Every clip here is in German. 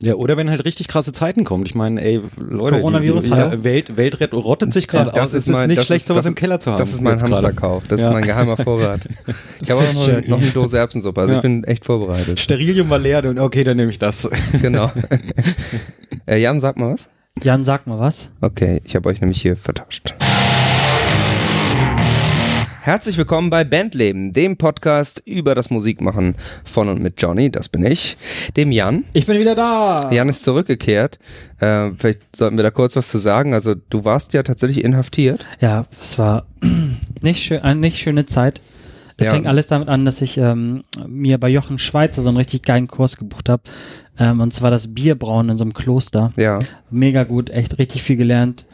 Ja, oder wenn halt richtig krasse Zeiten kommen. Ich meine, ey, Leute, Coronavirus, die, die hallo? Welt, Welt rett- rottet sich gerade Das aus. Es ist ist mein- nicht das schlecht, ist- sowas im ist- Keller zu haben. Das ist mein. Hamsterkauf. Das Ja. ist mein geheimer Vorrat. Ich habe auch noch, eine- noch eine Dose Erbsensuppe. Also Ja. ich bin echt vorbereitet. Sterilium war leer und okay, dann nehme ich das. Genau. äh, Jan, sag mal was. Jan, sag mal was. Okay, ich habe euch nämlich hier vertauscht. Herzlich willkommen bei Bandleben, dem Podcast über das Musikmachen von und mit Johnny, das bin ich, dem Jan. Ich bin wieder da. Jan ist zurückgekehrt. Äh, vielleicht sollten wir da kurz was zu sagen. Also du warst ja tatsächlich inhaftiert. Ja, es war nicht schön, eine nicht schöne Zeit. Es Ja. fing alles damit an, dass ich ähm, mir bei Jochen Schweizer so einen richtig geilen Kurs gebucht habe. Ähm, und zwar das Bierbrauen in so einem Kloster. Ja. Mega gut, echt richtig viel gelernt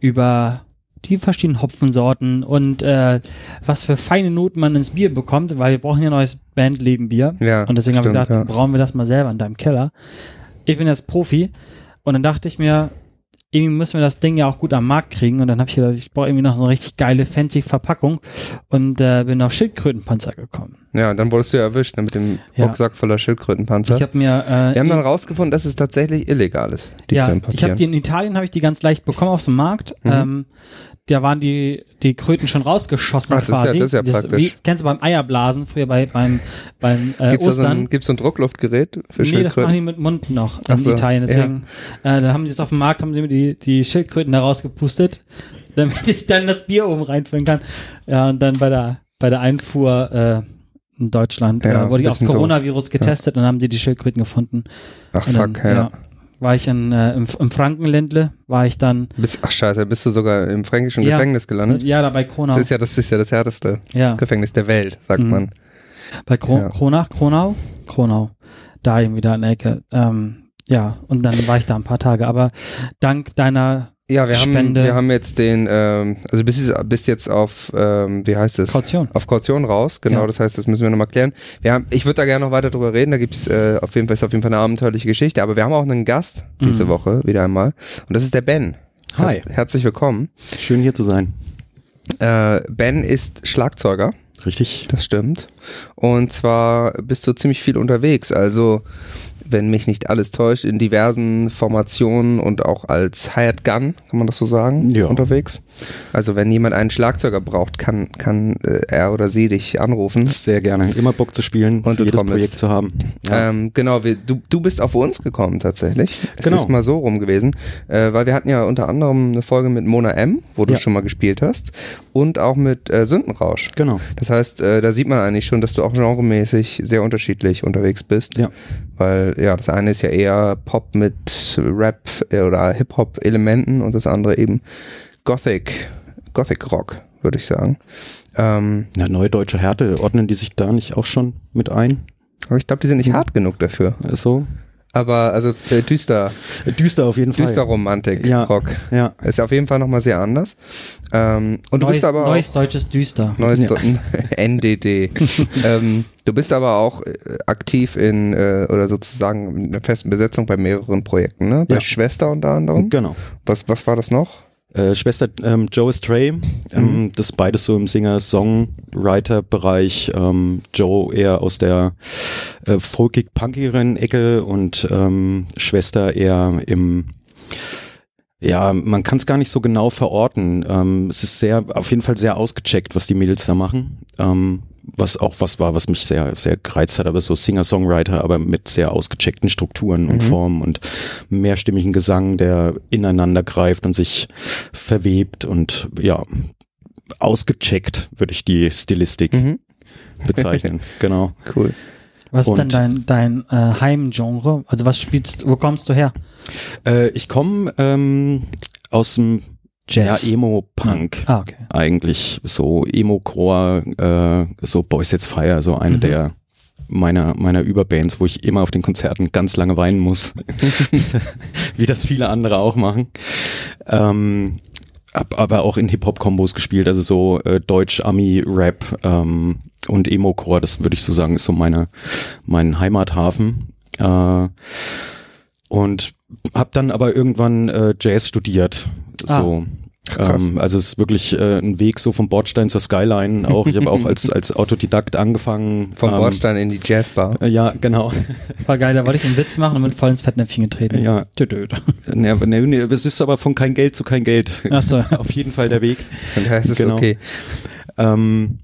über die verschiedenen Hopfensorten und äh, was für feine Noten man ins Bier bekommt, weil wir brauchen ja neues Bandleben-Bier. Ja, und deswegen habe ich gedacht, ja. brauen wir das mal selber in deinem Keller. Ich bin jetzt Profi und dann dachte ich mir, irgendwie müssen wir das Ding ja auch gut am Markt kriegen und dann habe ich gedacht, ich brauche irgendwie noch so eine richtig geile, fancy Verpackung und äh, bin auf Schildkrötenpanzer gekommen. Ja, und dann wurdest du ja erwischt ne, mit dem Ja. Rucksack voller Schildkrötenpanzer. Ich habe mir äh, wir haben dann rausgefunden, dass es tatsächlich illegal ist, die ja, zu ich habe importieren. die in Italien habe ich die ganz leicht bekommen auf dem Markt. Mhm. Ähm, da waren die die Kröten schon rausgeschossen Ach, das ist ja- quasi. das ist ja praktisch. Wie, kennst du beim Eierblasen früher bei beim beim äh, Gibt's da so Ostern? ein, gibt's so ein Druckluftgerät für nee, das machen Schildkröten? die mit Mund noch in so, Italien. Deswegen, äh, dann haben die es auf dem Markt, haben sie mir die, die Schildkröten da rausgepustet, damit ich dann das Bier oben reinfüllen kann. Ja, und dann bei der, bei der Einfuhr äh, in Deutschland Ja, äh, wurde ich aufs doof. Coronavirus getestet und dann haben sie die Schildkröten gefunden. Ach Und fuck, dann, ja. War ich in, äh, im, im Frankenländle, war ich dann, Bist, ach scheiße, bist du sogar im fränkischen Ja. Gefängnis gelandet? ja, da bei Kronau. Das ist ja das ist ja das härteste ja, Gefängnis der Welt, sagt Mhm. man. bei Kro ja. Kronach, Kronau? Kronau. Da irgendwie da in der Ecke. Ähm, ja, und dann war ich da ein paar Tage. Aber dank deiner Ja, wir haben, wir haben jetzt den, ähm, also bist, jetzt- bist jetzt auf, ähm, wie heißt es? Kaution. Auf Kaution raus, genau, Ja. das heißt, das müssen wir nochmal klären. Wir haben, ich würde da gerne noch weiter drüber reden, da gibt's äh, auf jeden Fall, ist auf jeden Fall eine abenteuerliche Geschichte, aber wir haben auch einen Gast diese Mhm. Woche, wieder einmal, und das ist der Ben. Hi. Her herzlich willkommen. Schön hier zu sein. Äh, ben ist Schlagzeuger, Richtig. das stimmt. Und zwar bist du ziemlich viel unterwegs, also wenn mich nicht alles täuscht, in diversen Formationen und auch als Hired Gun, kann man das so sagen, Ja. unterwegs. Also wenn jemand einen Schlagzeuger braucht, kann, kann äh, er oder sie dich anrufen. Sehr gerne. Immer Bock zu spielen Und jedes trommelst. Projekt zu haben. Ja. Ähm, genau, wir, du, du bist auf uns gekommen tatsächlich. Es Genau. ist mal so rum gewesen, äh, weil wir hatten ja unter anderem eine Folge mit Mona M, wo du Ja. schon mal gespielt hast, und auch mit äh, Sündenrausch. genau. Das heißt, äh, da sieht man eigentlich schon, dass du auch genremäßig sehr unterschiedlich unterwegs bist. Ja. Weil ja, das eine ist ja eher Pop mit Rap äh, oder Hip-Hop-Elementen und das andere eben Gothic, Gothic Rock, würde ich sagen. Ähm, Ja, neue deutsche Härte, ordnen die sich da nicht auch schon mit ein? aber ich glaube, die sind nicht Mhm. hart genug dafür. So? Aber also äh, düster, Düster auf jeden Fall. düster Romantik Ja. Rock. Ja. Ist auf jeden Fall nochmal sehr anders. Ähm, und du neues, bist aber auch, neues deutsches Düster. Neues Ja. Do- NDD. ähm, du bist aber auch äh, aktiv in äh, oder sozusagen in einer festen Besetzung bei mehreren Projekten, ne? Bei Ja. Schwester unter anderem. Genau. Was, was war das noch? Äh, Schwester ähm, Joe Stray, ähm, Mhm. das ist beides so im Singer-Songwriter-Bereich. Ähm, Joe eher aus der äh, folkig-punkigeren Ecke und ähm, Schwester eher im ja, man kann es gar nicht so genau verorten. Ähm, es ist sehr, auf jeden Fall sehr ausgecheckt, was die Mädels da machen. Ähm, was auch was war, was mich sehr, sehr gereizt hat, aber so Singer-Songwriter, aber mit sehr ausgecheckten Strukturen und Mhm. Formen und mehrstimmigen Gesang, der ineinander greift und sich verwebt und ja, ausgecheckt, würde ich die Stilistik Mhm. bezeichnen. genau. Cool. Was ist denn dein, dein äh, Heimgenre? Also was spielst wo kommst du her? Äh, ich komme ähm, aus dem Jazz. Ja, Emo-Punk. Ah, okay. eigentlich so Emo-Core, äh, so Boys Jetzt Fire, so eine Mhm. der meiner, meiner Überbands, wo ich immer auf den Konzerten ganz lange weinen muss. Wie das viele andere auch machen. Ähm, hab aber auch in Hip-Hop-Kombos gespielt, also so äh, Deutsch, Ami, Rap ähm, und Emo-Core, das würde ich so sagen, ist so meine, mein Heimathafen. Äh, und hab dann aber irgendwann äh, Jazz studiert. Ah. So. Ähm, also es ist wirklich äh, ein Weg so vom Bordstein zur Skyline. Auch ich habe auch als als Autodidakt angefangen. Vom ähm, Bordstein in die Jazzbar. äh, Ja, genau. War geil, da wollte ich einen Witz machen und bin voll ins Fettnäpfchen getreten. Ja. Nee, aber nee, nee, es ist aber von kein Geld zu kein Geld. Achso. Auf jeden Fall der Weg. Und da ist es Genau. okay. Ähm,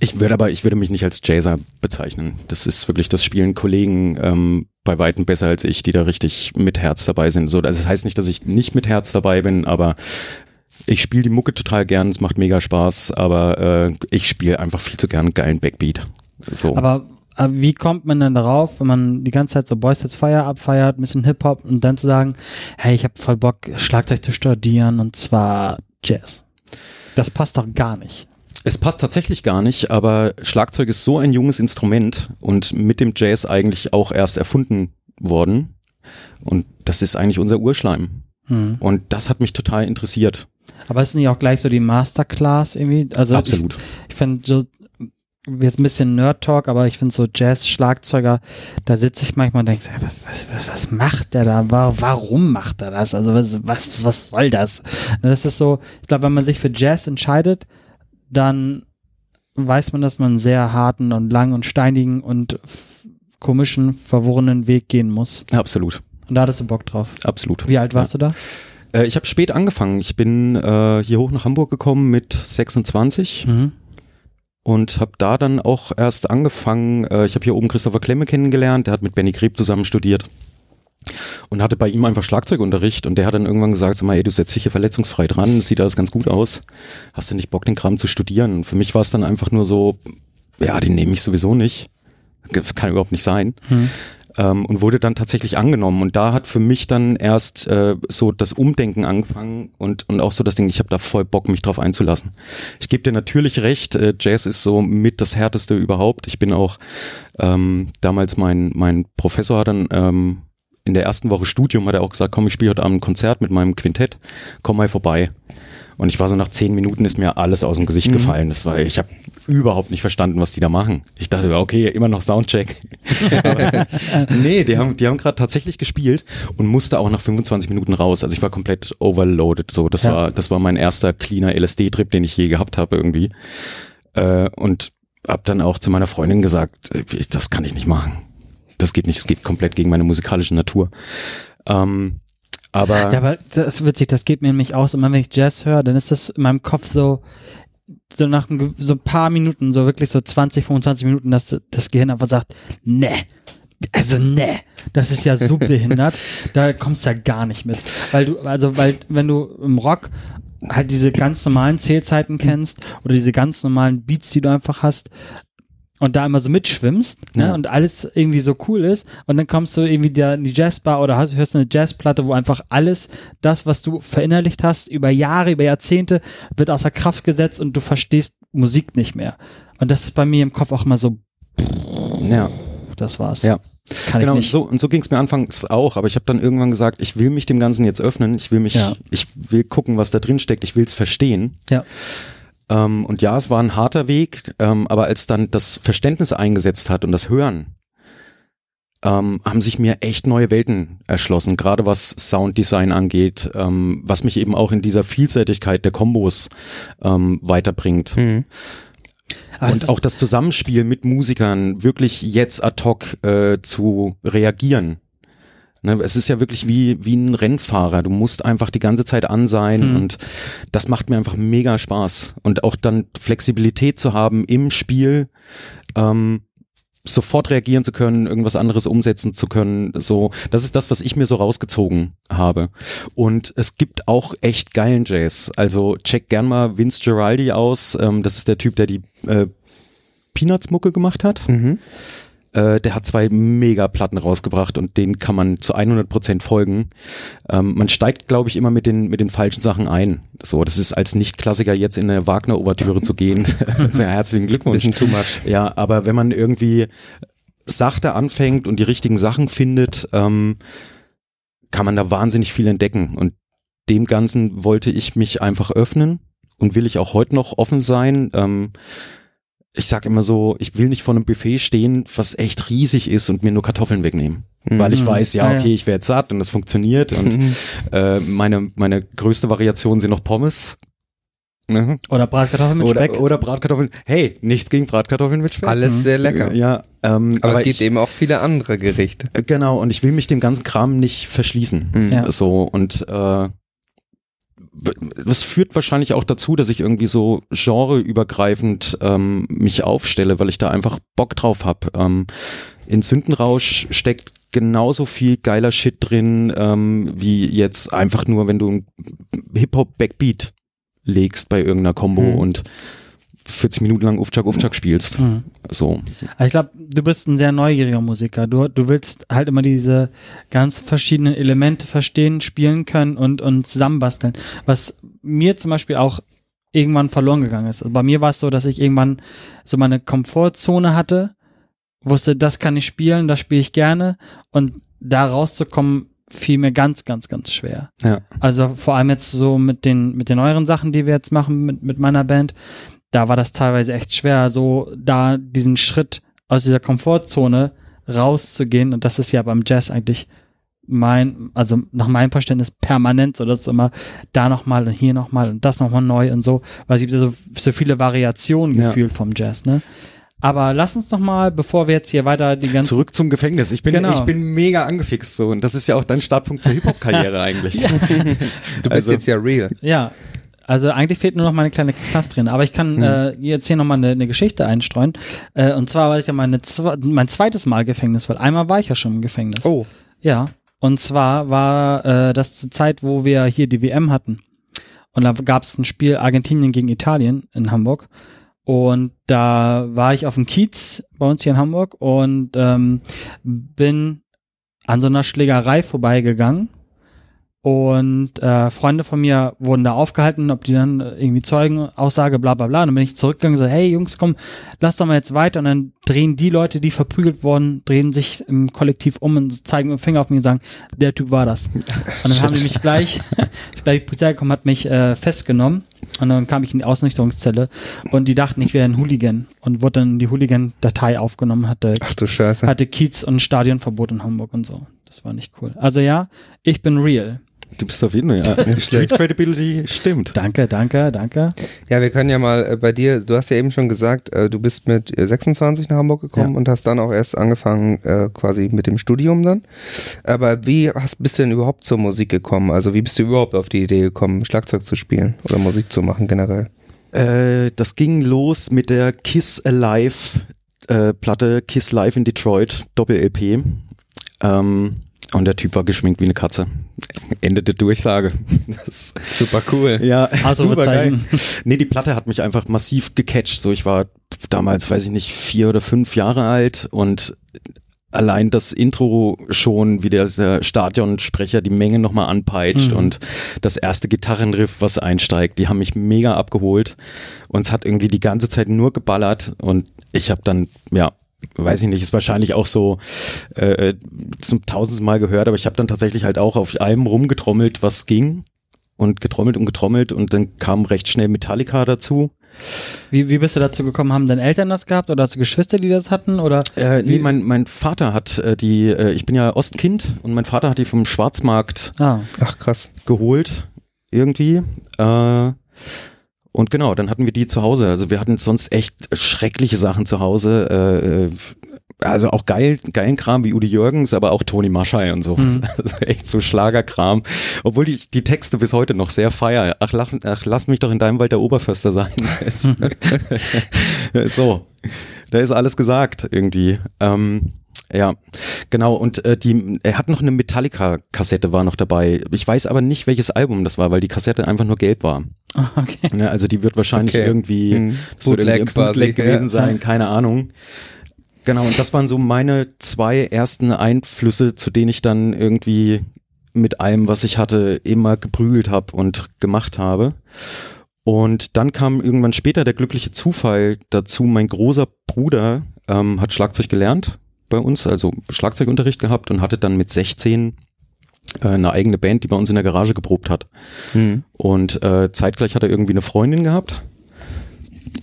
ich würde aber, ich würde mich nicht als Jazzer bezeichnen. Das ist wirklich, das spielen Kollegen ähm, bei Weitem besser als ich, die da richtig mit Herz dabei sind. So, also das heißt nicht, dass ich nicht mit Herz dabei bin, aber ich spiele die Mucke total gern, es macht mega Spaß, aber äh, ich spiele einfach viel zu gern einen geilen Backbeat. So. Aber äh, wie kommt man dann darauf, wenn man die ganze Zeit so Boys Hits Fire abfeiert, ein bisschen Hip-Hop und dann zu sagen, hey, ich habe voll Bock, Schlagzeug zu studieren und zwar Jazz. Das passt doch gar nicht. Es passt tatsächlich gar nicht, aber Schlagzeug ist so ein junges Instrument und mit dem Jazz eigentlich auch erst erfunden worden. Und das ist eigentlich unser Urschleim. Hm. Und das hat mich total interessiert. Aber ist nicht auch gleich so die Masterclass irgendwie? Also Absolut. Ich, ich finde so, jetzt ein bisschen Nerd-Talk, aber ich finde so Jazz-Schlagzeuger, da sitze ich manchmal und denke, was, was, was macht der da? Wa- Warum macht er das? Also was, was, was soll das? Das ist so, ich glaube, wenn man sich für Jazz entscheidet, dann weiß man, dass man einen sehr harten und langen und steinigen und komischen, verworrenen Weg gehen muss. Absolut. Und da hattest du Bock drauf. Absolut. Wie alt warst du da? Äh, ich habe spät angefangen. Ich bin äh, hier hoch nach Hamburg gekommen mit 26 Mhm. und habe da dann auch erst angefangen. Äh, ich habe hier oben Christopher Klemme kennengelernt. Der hat mit Benny Greb zusammen studiert und hatte bei ihm einfach Schlagzeugunterricht. Und der hat dann irgendwann gesagt, sag mal, ey, du setzt dich hier verletzungsfrei dran. Sieht alles ganz gut aus. Hast du nicht Bock, den Kram zu studieren? Und für mich war es dann einfach nur so, ja, den nehme ich sowieso nicht. Das kann überhaupt nicht sein. Mhm. Ähm, und wurde dann tatsächlich angenommen. Und da hat für mich dann erst äh, so das Umdenken angefangen und, und auch so das Ding, ich habe da voll Bock, mich drauf einzulassen. Ich gebe dir natürlich recht, äh, Jazz ist so mit das Härteste überhaupt. Ich bin auch ähm, damals mein, mein Professor hat dann ähm, in der ersten Woche Studium hat er auch gesagt, komm, ich spiele heute Abend ein Konzert mit meinem Quintett, komm mal vorbei. Und ich war so nach zehn Minuten ist mir alles aus dem Gesicht gefallen. Das war, ich habe überhaupt nicht verstanden, was die da machen. Ich dachte, okay, immer noch Soundcheck. Aber, nee, die haben, die haben gerade tatsächlich gespielt und musste auch nach 25 Minuten raus. Also ich war komplett overloaded. So, das Ja. war, das war mein erster cleaner LSD-Trip, den ich je gehabt habe irgendwie. Äh, und hab dann auch zu meiner Freundin gesagt, äh, das kann ich nicht machen. Das geht nicht, es geht komplett gegen meine musikalische Natur. Ähm, aber, Ja, aber das ist witzig, das geht mir nämlich aus. Immer wenn ich Jazz höre, dann ist das in meinem Kopf so, so nach ein, so ein paar Minuten, so wirklich so 20, 25 Minuten, dass das Gehirn einfach sagt, ne, also ne, das ist ja so behindert, da kommst du ja gar nicht mit. Weil du, also, weil, wenn du im Rock halt diese ganz normalen Zählzeiten kennst oder diese ganz normalen Beats, die du einfach hast, und da immer so mitschwimmst ne, Ja. und alles irgendwie so cool ist und dann kommst du irgendwie da in die Jazzbar oder hast, hörst eine Jazzplatte, wo einfach alles das, was du verinnerlicht hast, über Jahre, über Jahrzehnte, wird außer Kraft gesetzt und du verstehst Musik nicht mehr. Und das ist bei mir im Kopf auch immer so, ja. das war's. Ja. Kann genau, ich nicht. so und so ging es mir anfangs auch, aber ich habe dann irgendwann gesagt, ich will mich dem Ganzen jetzt öffnen, ich will mich, Ja. ich will gucken, was da drin steckt, ich will es verstehen. Ja. Ähm, und ja, es war ein harter Weg, ähm, aber als dann das Verständnis eingesetzt hat und das Hören, ähm, haben sich mir echt neue Welten erschlossen, gerade was Sounddesign angeht, ähm, was mich eben auch in dieser Vielseitigkeit der Kombos ähm, weiterbringt. Mhm. Es Und auch das Zusammenspiel mit Musikern, wirklich jetzt ad hoc äh, zu reagieren. Ne, es ist ja wirklich wie, wie ein Rennfahrer. Du musst einfach die ganze Zeit an sein Mhm. und das macht mir einfach mega Spaß. Und auch dann Flexibilität zu haben im Spiel, ähm, sofort reagieren zu können, irgendwas anderes umsetzen zu können. So, das ist das, was ich mir so rausgezogen habe. Und es gibt auch echt geilen Jazz. Also check gern mal Vince Giraldi aus. Ähm, das ist der Typ, der die äh, Peanuts-Mucke gemacht hat. Mhm. Äh, der hat zwei Mega-Platten rausgebracht und denen kann man zu 100% folgen. Ähm, man steigt, glaube ich, immer mit den, mit den falschen Sachen ein. So, das ist als Nicht-Klassiker jetzt in eine Wagner-Ouvertüre zu gehen. Sehr herzlichen Glückwunsch. Bisschen too much. Ja, aber wenn man irgendwie sachte anfängt und die richtigen Sachen findet, ähm, kann man da wahnsinnig viel entdecken. Und dem Ganzen wollte ich mich einfach öffnen und will ich auch heute noch offen sein. Ähm, ich sag immer so, ich will nicht vor einem Buffet stehen, was echt riesig ist und mir nur Kartoffeln wegnehmen. Weil ich weiß, ja, Ah, ja. okay, ich werde satt und das funktioniert und äh, meine, meine größte Variation sind noch Pommes. Ne? Oder Bratkartoffeln mit Oder, Speck. oder Bratkartoffeln. Hey, nichts gegen Bratkartoffeln mit Speck. Alles sehr lecker. Ja, ähm, Aber, es gibt ich, eben auch viele andere Gerichte. äh, Genau, und ich will mich dem ganzen Kram nicht verschließen. Mhm. Ja. So, und äh, das führt wahrscheinlich auch dazu, dass ich irgendwie so genreübergreifend ähm, mich aufstelle, weil ich da einfach Bock drauf habe. Ähm, in Sündenrausch steckt genauso viel geiler Shit drin, ähm, wie jetzt einfach nur, wenn du ein Hip-Hop-Backbeat legst bei irgendeiner Combo Mhm. und 40 Minuten lang Ufchak Ufchak spielst. Mhm. So. Ich glaube, du bist ein sehr neugieriger Musiker. Du, du willst halt immer diese ganz verschiedenen Elemente verstehen, spielen können und, und zusammenbasteln. Was mir zum Beispiel auch irgendwann verloren gegangen ist. Also bei mir war es so, dass ich irgendwann so meine Komfortzone hatte, wusste, das kann ich spielen, das spiele ich gerne und da rauszukommen fiel mir ganz, ganz, ganz schwer. Ja. Also vor allem jetzt so mit den, mit den neueren Sachen, die wir jetzt machen mit, mit meiner Band, da war das teilweise echt schwer, so da diesen Schritt aus dieser Komfortzone rauszugehen. Und das ist ja beim Jazz eigentlich mein, also nach meinem Verständnis permanent so, dass es immer da nochmal und hier nochmal und das nochmal neu und so, weil es gibt ja so, so viele Variationen Ja. gefühlt vom Jazz, ne? Aber lass uns noch mal, bevor wir jetzt hier weiter die ganzen Zurück zum Gefängnis. Ich bin, Genau. ich bin mega angefixt so und das ist ja auch dein Startpunkt zur Hip-Hop-Karriere eigentlich. Du bist Also- jetzt ja real. Ja, also eigentlich fehlt nur noch meine kleine Knastrin. Aber ich kann äh, jetzt hier nochmal eine, eine Geschichte einstreuen. Äh, und zwar war es ja meine, mein zweites Mal Gefängnis, weil einmal war ich ja schon im Gefängnis. Oh, Ja, und zwar war äh, das zur Zeit, wo wir hier die WM hatten. Und da gab es ein Spiel Argentinien gegen Italien in Hamburg. Und da war ich auf dem Kiez bei uns hier in Hamburg und ähm, bin an so einer Schlägerei vorbeigegangen. Und äh, Freunde von mir wurden da aufgehalten, ob die dann irgendwie Zeugenaussage, bla bla bla. Und dann bin ich zurückgegangen und so, hey Jungs, komm, lass doch mal jetzt weiter. Und dann drehen die Leute, die verprügelt wurden, drehen sich im Kollektiv um und zeigen mit dem Finger auf mich und sagen, der Typ war das. Und dann haben die mich gleich, ist gleich die Polizei gekommen, hat mich äh, festgenommen. Und dann kam ich in die Ausnüchterungszelle und die dachten, ich wäre ein Hooligan und wurde dann in die Hooligan-Datei aufgenommen, hatte, ach du Scheiße. hatte Kiez und Stadionverbot in Hamburg und so. Das war nicht cool. Also ja, ich bin real. Du bist auf jeden Fall, ja. Street Credibility stimmt. Danke, danke, danke. Ja, wir können ja mal äh, bei dir, du hast ja eben schon gesagt, äh, du bist mit äh, 26 nach Hamburg gekommen Ja. und hast dann auch erst angefangen äh, quasi mit dem Studium dann. Aber wie hast, bist du denn überhaupt zur Musik gekommen? Also wie bist du überhaupt auf die Idee gekommen, Schlagzeug zu spielen oder Musik zu machen generell? Äh, das ging los mit der Kiss Alive äh, Platte Kiss Live in Detroit Doppel-LP. Ähm, und der Typ war geschminkt wie eine Katze. Ende der Durchsage. Das, Super cool. ja, super geil. Nee, die Platte hat mich einfach massiv gecatcht. So, ich war damals, weiß ich nicht, vier oder fünf Jahre alt und allein das Intro schon, wie der der Stadionsprecher die Menge nochmal anpeitscht Mhm. und das erste Gitarrenriff, was einsteigt, die haben mich mega abgeholt und es hat irgendwie die ganze Zeit nur geballert und ich habe dann, ja, weiß ich nicht, ist wahrscheinlich auch so äh, zum tausendsten Mal gehört, aber ich habe dann tatsächlich halt auch auf allem rumgetrommelt, was ging und getrommelt und getrommelt und dann kam recht schnell Metallica dazu. Wie, wie bist du dazu gekommen? Haben deine Eltern das gehabt oder hast du Geschwister, die das hatten? Oder Äh, nee, mein, mein Vater hat äh, die, äh, ich bin ja Ostkind und mein Vater hat die vom Schwarzmarkt ah, Ach krass. geholt, irgendwie. Äh, und genau, dann hatten wir die zu Hause. Also wir hatten sonst echt schreckliche Sachen zu Hause. Äh, also auch geil, geilen Kram wie Udi Jürgens, aber auch Toni Maschei und so. Mhm. Also echt so Schlagerkram. Obwohl die, die Texte bis heute noch sehr feier. Ach, lach, ach, lass mich doch in deinem Wald der Oberförster sein. so, da ist alles gesagt irgendwie. Ähm, ja, genau. Und äh, die, er hat noch eine Metallica-Kassette war noch dabei. Ich weiß aber nicht, welches Album das war, weil die Kassette einfach nur gelb war. Ah, okay. Ne, also die wird wahrscheinlich Okay. irgendwie, Hm. das wird irgendwie Bootleg ein Bootleg gewesen ja. sein, keine Ahnung. Genau, und das waren so meine zwei ersten Einflüsse, zu denen ich dann irgendwie mit allem, was ich hatte, immer geprügelt habe und gemacht habe. Und dann kam irgendwann später der glückliche Zufall dazu. Mein großer Bruder ähm, hat Schlagzeug gelernt bei uns, also Schlagzeugunterricht gehabt und hatte dann mit 16 äh, eine eigene Band, die bei uns in der Garage geprobt hat. Hm. Und äh, zeitgleich hat er irgendwie eine Freundin gehabt.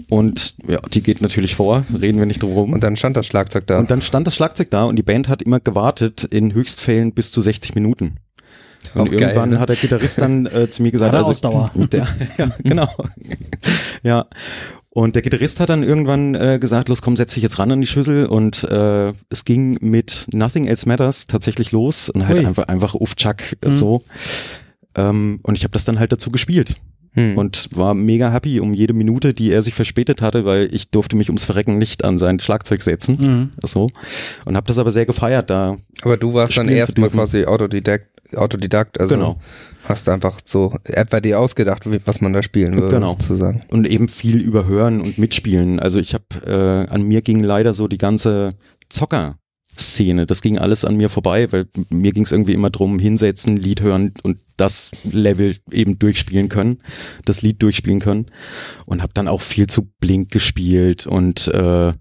Und ja, die geht natürlich vor, reden wir nicht drum rum. Und dann stand das Schlagzeug da. Und dann stand das Schlagzeug da und die Band hat immer gewartet, in Höchstfällen bis zu 60 Minuten. Und Auch irgendwann geil. hat der Gitarrist dann äh, zu mir gesagt, also Ausdauer. Der, ja, genau. ja. Und der Gitarrist hat dann irgendwann äh, gesagt, los komm, setz dich jetzt ran an die Schüssel und äh, es ging mit Nothing Else Matters tatsächlich los und halt Ui. einfach einfach uff Chuck äh, Mhm. so. Ähm, und ich habe das dann halt dazu gespielt Hm. und war mega happy um jede Minute, die er sich verspätet hatte, weil ich durfte mich ums Verrecken nicht an sein Schlagzeug setzen. Mhm. So. Und habe das aber sehr gefeiert, da Aber du warst dann erstmal quasi Autodidakt, Autodidakt also Genau. hast einfach so etwa dir ausgedacht, was man da spielen würde, Genau. sozusagen. und eben viel überhören und mitspielen. Also ich habe, äh, an mir ging leider so die ganze Zocker-Szene, das ging alles an mir vorbei, weil mir ging es irgendwie immer drum, hinsetzen, Lied hören und das Level eben durchspielen können, das Lied durchspielen können und habe dann auch viel zu Blink gespielt und äh,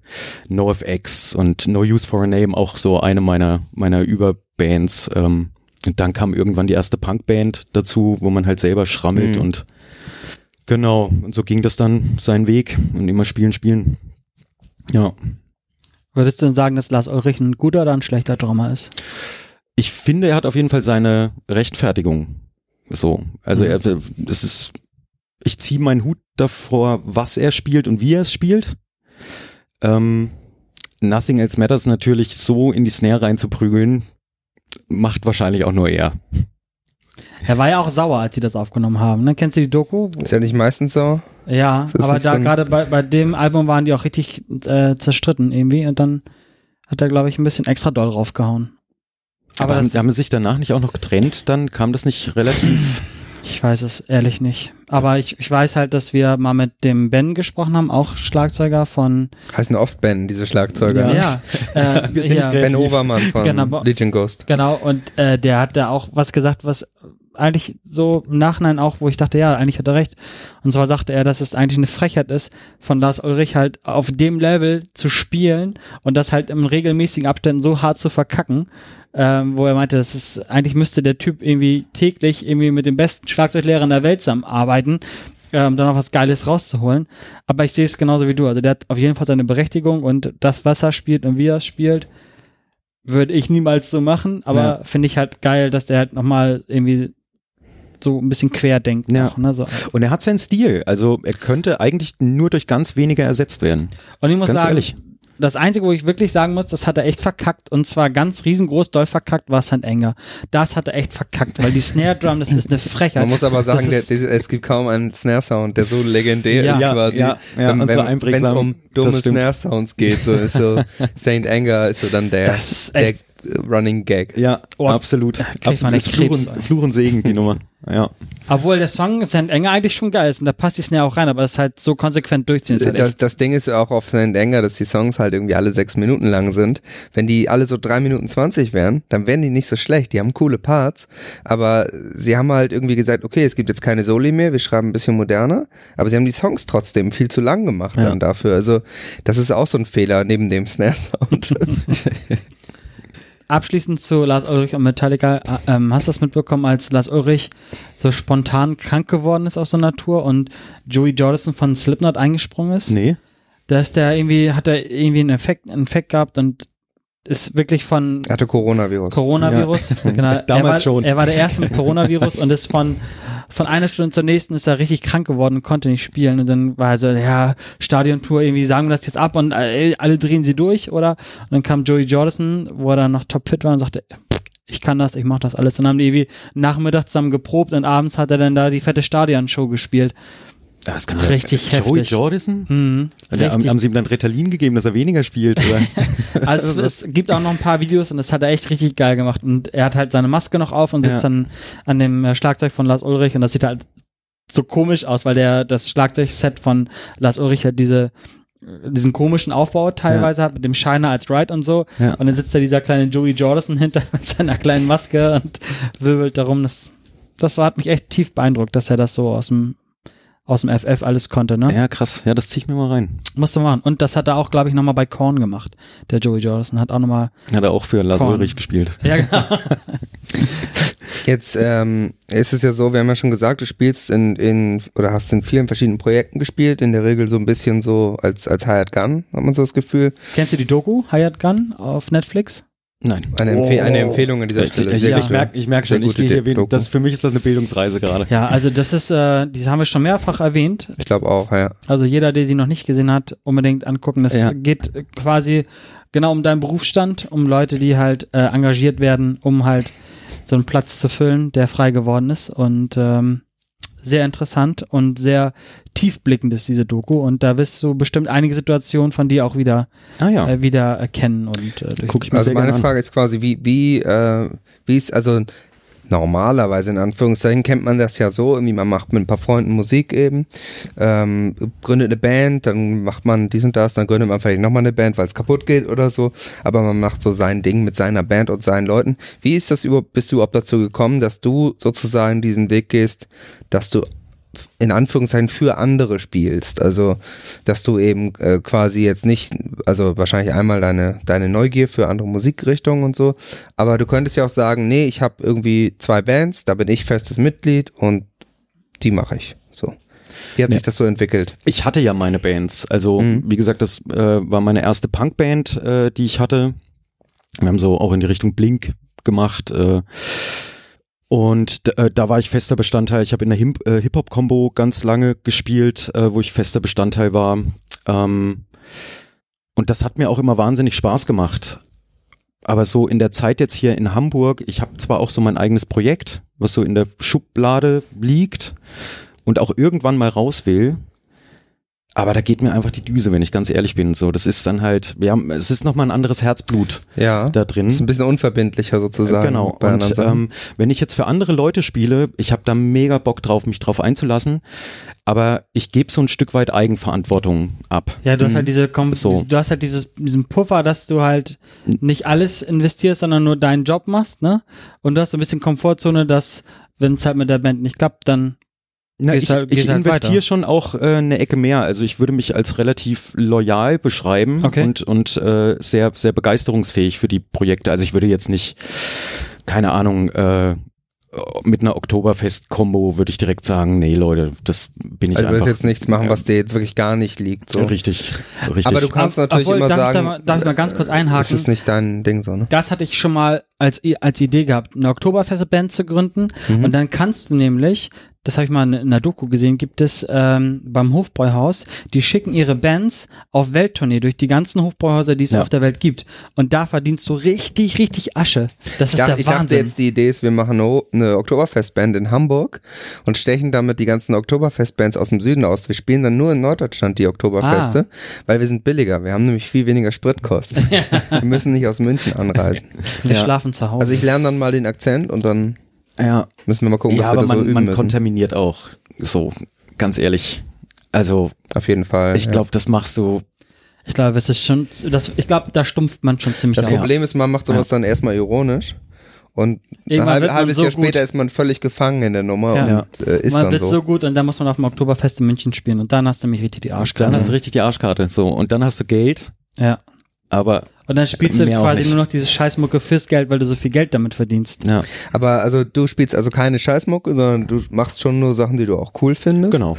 NoFX und No Use for a Name, auch so eine meiner, meiner Überbands. Ähm, dann kam irgendwann die erste Punkband dazu, wo man halt selber schrammelt Mhm. und Genau, und so ging das dann seinen Weg und immer spielen, spielen. Ja, Würdest du denn sagen, dass Lars Ulrich ein guter oder ein schlechter Drummer ist? ich finde, er hat auf jeden Fall seine Rechtfertigung. So, also Mhm. er, es ist, ich ziehe meinen Hut davor, was er spielt und wie er es spielt. Ähm, Nothing Else Matters natürlich so in die Snare reinzuprügeln, macht wahrscheinlich auch nur er. Er war ja auch sauer, als sie das aufgenommen haben. Ne? Kennst du die Doku? Ist ja nicht meistens so. Ja, aber da gerade bei, bei dem Album waren die auch richtig äh, zerstritten irgendwie und dann hat er, glaube ich, ein bisschen extra doll draufgehauen. Aber Aber haben, haben sie sich danach nicht auch noch getrennt? Dann kam das nicht relativ. ich weiß es ehrlich nicht. Aber ich, ich weiß halt, dass wir mal mit dem Ben gesprochen haben, auch Schlagzeuger von Heißen oft Ben, diese Schlagzeuger. Ja. ja, äh, Wir sind ja Ben. Overmann von Genau. Legion Ghost. Genau, und äh, der hat da auch was gesagt, was eigentlich so im Nachhinein auch, wo ich dachte, ja, eigentlich hat er recht. Und zwar sagte er, dass es eigentlich eine Frechheit ist, von Lars Ulrich halt auf dem Level zu spielen und das halt in regelmäßigen Abständen so hart zu verkacken, ähm, wo er meinte, das ist, eigentlich müsste der Typ irgendwie täglich irgendwie mit dem besten Schlagzeuglehrern der Welt zusammenarbeiten, ähm, dann noch was Geiles rauszuholen. Aber ich sehe es genauso wie du. Also der hat auf jeden Fall seine Berechtigung und das, was er spielt und wie er es spielt, würde ich niemals so machen, aber Ja. finde ich halt geil, dass der halt nochmal irgendwie so ein bisschen quer denkt. Ja. Noch, ne? so. Und er hat seinen Stil. Also er könnte eigentlich nur durch ganz wenige ersetzt werden. Und ich muss Ganz sagen, ehrlich. das Einzige, wo ich wirklich sagen muss, das hat er echt verkackt und zwar ganz riesengroß doll verkackt, war St. Enger. Das hat er echt verkackt, weil die Snare Drum, das ist eine Frechheit. Man muss aber sagen, der, der, es gibt kaum einen Snare-Sound, der so legendär Ja. ist Ja, quasi. ja, ja, wenn und so es um dumme stimmt. Snare-Sounds geht, so ist so St. Anger ist so dann der, Das ist echt- Running Gag. Ja, Oh, absolut. absolut. Ist Fluch Krebs, und, ey. Fluch und Segen, die Nummer. Ja. Obwohl der Song St. Enger eigentlich schon geil ist und da passt die Snare auch rein, aber das ist halt so konsequent durchziehen. Ist halt Das, das Ding ist ja auch auf St. Anger, dass die Songs halt irgendwie alle sechs Minuten lang sind. Wenn die alle so drei Minuten zwanzig wären, dann wären die nicht so schlecht. Die haben coole Parts, aber sie haben halt irgendwie gesagt, okay, es gibt jetzt keine Soli mehr, wir schreiben ein bisschen moderner, aber sie haben die Songs trotzdem viel zu lang gemacht Ja. dann dafür. Also das ist auch so ein Fehler neben dem Snare-Sound. Abschließend zu Lars Ulrich und Metallica. äh, Ähm, hast du das mitbekommen, als Lars Ulrich so spontan krank geworden ist aus so einer Tour und Joey Jordison von Slipknot eingesprungen ist? Nee. Da ist der irgendwie, hat er irgendwie einen Effekt, einen Infekt gehabt und ist wirklich von Hatte Coronavirus. Coronavirus. Genau, er Damals war, schon. Er war der Erste mit Coronavirus und ist von, von einer Stunde zur nächsten ist er richtig krank geworden und konnte nicht spielen. Und dann war er so, ja, Stadiontour, irgendwie sagen wir das jetzt ab und äh, alle drehen sie durch, oder? Und dann kam Joey Jordison, wo er dann noch topfit war und sagte, ich kann das, ich mach das alles. Und dann haben die irgendwie nachmittags zusammen geprobt und abends hat er dann da die fette Stadionshow gespielt. Das kann Richtig Joey heftig. Jordison? Mhm, Der, haben, haben sie ihm dann Ritalin gegeben, dass er weniger spielt? Also es, es gibt auch noch ein paar Videos und das hat er echt richtig geil gemacht. Und er hat halt seine Maske noch auf und sitzt Ja. dann an dem äh, Schlagzeug von Lars Ulrich und das sieht halt so komisch aus, weil der das Schlagzeugset von Lars Ulrich hat diese diesen komischen Aufbau teilweise hat mit dem Shiner als Ride und so Ja. und dann sitzt da dieser kleine Joey Jordison hinter mit seiner kleinen Maske und wirbelt darum. Das, das hat mich echt tief beeindruckt, dass er das so aus dem aus dem FF alles konnte, ne? ja, krass. Ja, das zieh ich mir mal rein. Musste machen. Und das hat er auch, glaube ich, nochmal bei Korn gemacht. Der Joey Jordison hat auch nochmal Hat er auch für Lars. Ulrich gespielt. Ja, genau. Jetzt ähm, ist es ja so, wir haben ja schon gesagt, du spielst in, in oder hast in vielen verschiedenen Projekten gespielt, in der Regel so ein bisschen so als, als Hired Gun, hat man so das Gefühl. Kennst du die Doku Hired Gun auf Netflix? Nein. Eine, Empfe eine Empfehlung an dieser Stelle. Ich, Sehr ich gute- merke ich merk schon, ich gehe hier wen, das, für mich ist das eine Bildungsreise gerade. Ja, also das ist, äh, die haben wir schon mehrfach erwähnt. Ich glaube auch, ja. Also jeder, der sie noch nicht gesehen hat, unbedingt angucken. Das Ja. geht quasi genau um deinen Berufsstand, um Leute, die halt äh, engagiert werden, um halt so einen Platz zu füllen, der frei geworden ist. Und ähm, sehr interessant und sehr tiefblickend ist diese Doku. Und da wirst du bestimmt einige Situationen von dir auch wieder, Ah ja, äh, wieder erkennen. Und, äh, durch- guck ich mir Also sehr meine gerne an. Frage ist quasi, wie, wie, äh, wie ist, also normalerweise in Anführungszeichen kennt man das ja so, irgendwie man macht mit ein paar Freunden Musik eben, ähm, gründet eine Band, dann macht man dies und das, dann gründet man vielleicht nochmal eine Band, weil es kaputt geht oder so, aber man macht so sein Ding mit seiner Band und seinen Leuten. Wie ist das überhaupt, bist du überhaupt dazu gekommen, dass du sozusagen diesen Weg gehst, dass du in Anführungszeichen für andere spielst. Also, dass du eben äh, quasi jetzt nicht, also wahrscheinlich einmal deine, deine Neugier für andere Musikrichtungen und so, aber du könntest ja auch sagen, nee, ich habe irgendwie zwei Bands, da bin ich festes Mitglied und die mache ich. So. Wie hat Nee. sich das so entwickelt? Ich hatte ja meine Bands. Also, Mhm. wie gesagt, das äh, war meine erste Punkband, äh, die ich hatte. Wir haben so auch in die Richtung Blink gemacht. Äh, und äh, da war ich fester Bestandteil. Ich habe in der äh, Hip-Hop-Combo ganz lange gespielt, äh, wo ich fester Bestandteil war. Ähm, und das hat mir auch immer wahnsinnig Spaß gemacht. Aber so in der Zeit jetzt hier in Hamburg, ich habe zwar auch so mein eigenes Projekt, was so in der Schublade liegt und auch irgendwann mal raus will, aber da geht mir einfach die Düse, wenn ich ganz ehrlich bin. So, das ist dann halt, wir haben, es ist nochmal ein anderes Herzblut Ja. da drin. ist ein bisschen unverbindlicher sozusagen. Genau. Und ähm, wenn ich jetzt für andere Leute spiele, ich habe da mega Bock drauf, mich drauf einzulassen, aber ich gebe so ein Stück weit Eigenverantwortung ab. Ja, du hast Mhm. halt diese, Kom So. du hast halt dieses, diesen Puffer, dass du halt nicht alles investierst, sondern nur deinen Job machst, ne? Und du hast so ein bisschen Komfortzone, dass, wenn es halt mit der Band nicht klappt, dann Na, ich halt- ich halt investiere weiter. schon auch äh, eine Ecke mehr. Also ich würde mich als relativ loyal beschreiben Okay. und, und äh, sehr, sehr begeisterungsfähig für die Projekte. Also ich würde jetzt nicht, keine Ahnung, äh, mit einer Oktoberfest-Kombo würde ich direkt sagen, nee Leute, das bin ich also du willst einfach. jetzt nichts machen, was dir jetzt wirklich gar nicht liegt. So. Richtig, richtig. Aber du kannst natürlich obwohl, immer darf ich sagen, da mal- darf ich mal ganz kurz äh, einhaken? Das ist nicht dein Ding so, ne? das hatte ich schon mal als, als Idee gehabt, eine Oktoberfest-Band zu gründen. Mhm. Und dann kannst du nämlich, das habe ich mal in einer Doku gesehen, gibt es ähm, beim Hofbräuhaus, die schicken ihre Bands auf Welttournee durch die ganzen Hofbräuhäuser, die es Ja. auf der Welt gibt. Und da verdienst du richtig, richtig Asche. Das ist Ja, der ich dachte Wahnsinn. jetzt, die Idee ist, wir machen eine- eine Oktoberfestband in Hamburg und stechen damit die ganzen Oktoberfestbands aus dem Süden aus. Wir spielen dann nur in Norddeutschland die Oktoberfeste, Ah. weil wir sind billiger. Wir haben nämlich viel weniger Spritkosten. wir müssen nicht aus München anreisen. Wir Ja. schlafen zu Hause. Also ich lerne dann mal den Akzent und dann ja, müssen wir mal gucken, ja was wir aber da so man, üben man müssen. kontaminiert auch. So, ganz ehrlich. Also Auf jeden Fall. ich ja. glaube, das machst du. ich glaube, es ist schon, das, ich glaube, da stumpft man schon ziemlich Das auf. Problem ist, man macht sowas dann erstmal ironisch und ein Irgendwann man halbes so Jahr gut. später ist man völlig gefangen in der Nummer Ja. und äh, ist man dann wird so. so. gut und dann muss man auf dem Oktoberfest in München spielen und dann hast du nämlich richtig die Dann Arschkarte. hast du richtig die Arschkarte. So, und dann hast du Geld, Ja. aber Und dann spielst du Mehr quasi nur noch diese Scheißmucke fürs Geld, weil du so viel Geld damit verdienst. ja, Aber also du spielst also keine Scheißmucke, sondern du machst schon nur Sachen, die du auch cool findest. genau.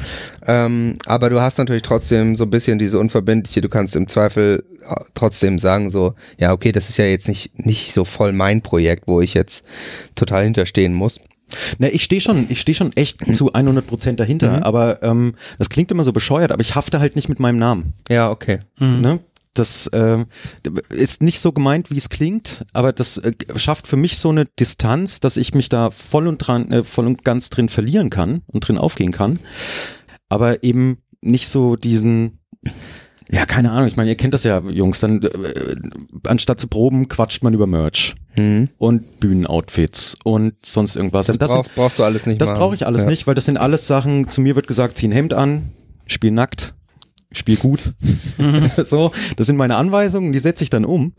Ähm, aber du hast natürlich trotzdem so ein bisschen diese unverbindliche, du kannst im Zweifel äh, trotzdem sagen so, ja okay, das ist ja jetzt nicht, nicht so voll mein Projekt, wo ich jetzt total hinterstehen muss. Na, ich stehe schon, ich stehe schon echt zu 100 Prozent dahinter, Mhm. aber ähm, das klingt immer so bescheuert, aber ich hafte halt nicht mit meinem Namen. Ja, okay. Mhm. Ne? Das äh, ist nicht so gemeint, wie es klingt, aber das äh, schafft für mich so eine Distanz, dass ich mich da voll und dran, äh, voll und ganz drin verlieren kann und drin aufgehen kann, aber eben nicht so diesen ja, keine Ahnung, ich meine, ihr kennt das ja, Jungs, dann äh, anstatt zu proben, quatscht man über Merch Mhm. und Bühnenoutfits und sonst irgendwas. Das, das sind- brauchst, brauchst du alles nicht das brauche ich alles ja. nicht, weil das sind alles Sachen, zu mir wird gesagt, zieh ein Hemd an, spiel nackt, spiel gut. so, das sind meine Anweisungen, die setze ich dann um.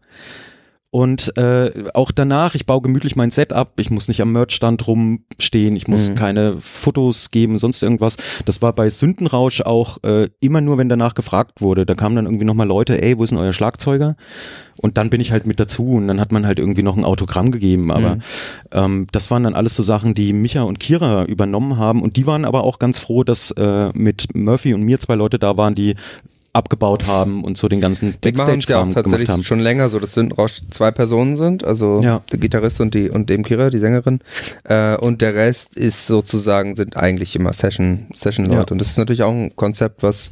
Und äh, auch danach, ich baue gemütlich mein Set ab, ich muss nicht am Merchstand rumstehen, ich muss Mhm. keine Fotos geben, sonst irgendwas. Das war bei Sündenrausch auch äh, immer nur, wenn danach gefragt wurde. Da kamen dann irgendwie nochmal Leute, ey, wo ist denn euer Schlagzeuger? Und dann bin ich halt mit dazu und dann hat man halt irgendwie noch ein Autogramm gegeben. Aber Mhm. ähm, das waren dann alles so Sachen, die Micha und Kira übernommen haben. Und die waren aber auch ganz froh, dass äh, mit Murphy und mir zwei Leute da waren, die abgebaut haben und so den ganzen Die machen es ja auch tatsächlich haben. schon länger so, dass Sündenrausch zwei Personen sind, also Ja. der Gitarrist und die und dem Kira, die Sängerin. Äh, und der Rest ist sozusagen, sind eigentlich immer Session, Session-Leute. Ja. Und das ist natürlich auch ein Konzept, was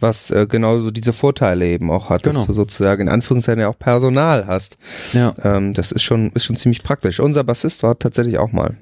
was äh, genauso diese Vorteile eben auch hat, Genau. dass du sozusagen in Anführungszeichen ja auch Personal hast. Ja. Ähm, das ist schon, ist schon ziemlich praktisch. Unser Bassist war tatsächlich auch mal,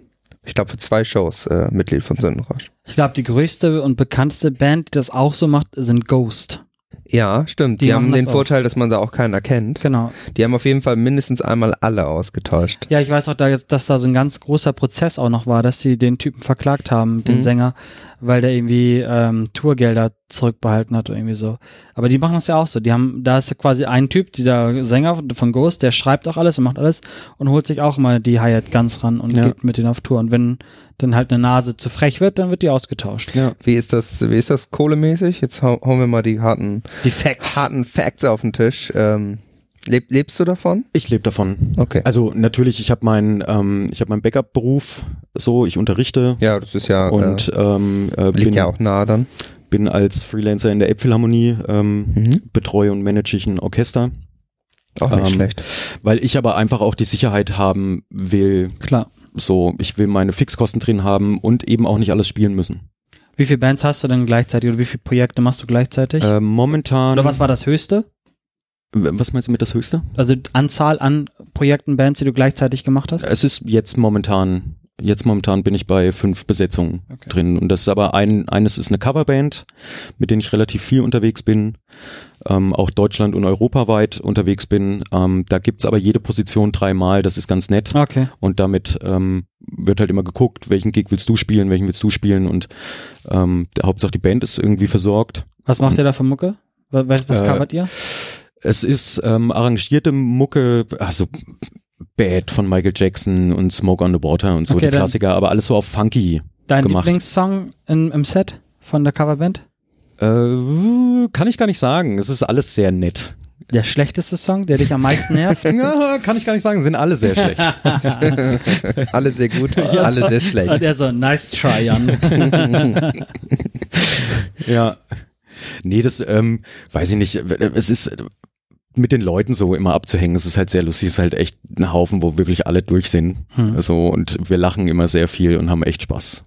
ich glaube für zwei Shows äh, Mitglied von Sündenrausch. Ich glaube, die größte und bekannteste Band, die das auch so macht, sind Ghost. Ja, stimmt. Die, Die haben den auch. Vorteil, dass man da auch keinen erkennt. Genau. Die haben auf jeden Fall mindestens einmal alle ausgetauscht. Ja, ich weiß auch, dass da so ein ganz großer Prozess auch noch war, dass sie den Typen verklagt haben, den Mhm. Sänger, weil der irgendwie ähm, Tourgelder zurückbehalten hat oder irgendwie so. Aber die machen das ja auch so. Die haben, da ist ja quasi ein Typ, dieser Sänger von Ghost, der schreibt auch alles und macht alles und holt sich auch immer die Hi-Hat ganz ran und Ja. geht mit denen auf Tour. Und wenn dann halt eine Nase zu frech wird, dann wird die ausgetauscht. Ja. Wie ist das, wie ist das kohlemäßig? Jetzt hau, hauen wir mal die harten, Die Facts. harten Facts auf den Tisch. Ähm, leb, lebst du davon? Ich lebe davon. Okay. Also natürlich, ich habe meinen, ähm, ich habe meinen Backup-Beruf, so ich unterrichte Ja, das ist ja, und äh, ähm, äh, liegt bin, ja auch nahe dann. bin als Freelancer in der Elbphilharmonie, ähm, Mhm. betreue und manage ich ein Orchester, Auch nicht Ähm, schlecht. weil ich aber einfach auch die Sicherheit haben will, Klar. so ich will meine Fixkosten drin haben und eben auch nicht alles spielen müssen. Wie viele Bands hast du denn gleichzeitig oder wie viele Projekte machst du gleichzeitig? Äh, momentan, oder was war das höchste? Was meinst du mit das Höchste? Also Anzahl an Projekten, Bands, die du gleichzeitig gemacht hast? Es ist jetzt momentan, jetzt momentan bin ich bei fünf Besetzungen Okay. drin. Und das ist aber ein, eines ist eine Coverband, mit denen ich relativ viel unterwegs bin, ähm, auch Deutschland und europaweit unterwegs bin. Ähm, da gibt's aber jede Position dreimal, das ist ganz nett. Okay. Und damit ähm, wird halt immer geguckt, welchen Gig willst du spielen, welchen willst du spielen und ähm, der Hauptsache die Band ist irgendwie versorgt. Was macht ihr da für Mucke? Was, was was Äh, covert ihr? Es ist ähm, arrangierte Mucke, also Bad von Michael Jackson und Smoke on the Water und so, Okay, die Klassiker, aber alles so auf funky. Dein gemacht. Lieblingssong im, im Set von der Coverband? Äh, kann ich gar nicht sagen. Es ist alles sehr nett. Der schlechteste Song, der dich am meisten nervt? Ja, kann ich gar nicht sagen. Sind alle sehr schlecht. Alle sehr gut, alle sehr schlecht. der so, nice try, Jan. ja. Nee, das ähm, weiß ich nicht. Es ist mit den Leuten so immer abzuhängen. Es ist halt sehr lustig. Es ist halt echt ein Haufen, wo wirklich alle durch sind. Hm. Also, und wir lachen immer sehr viel und haben echt Spaß.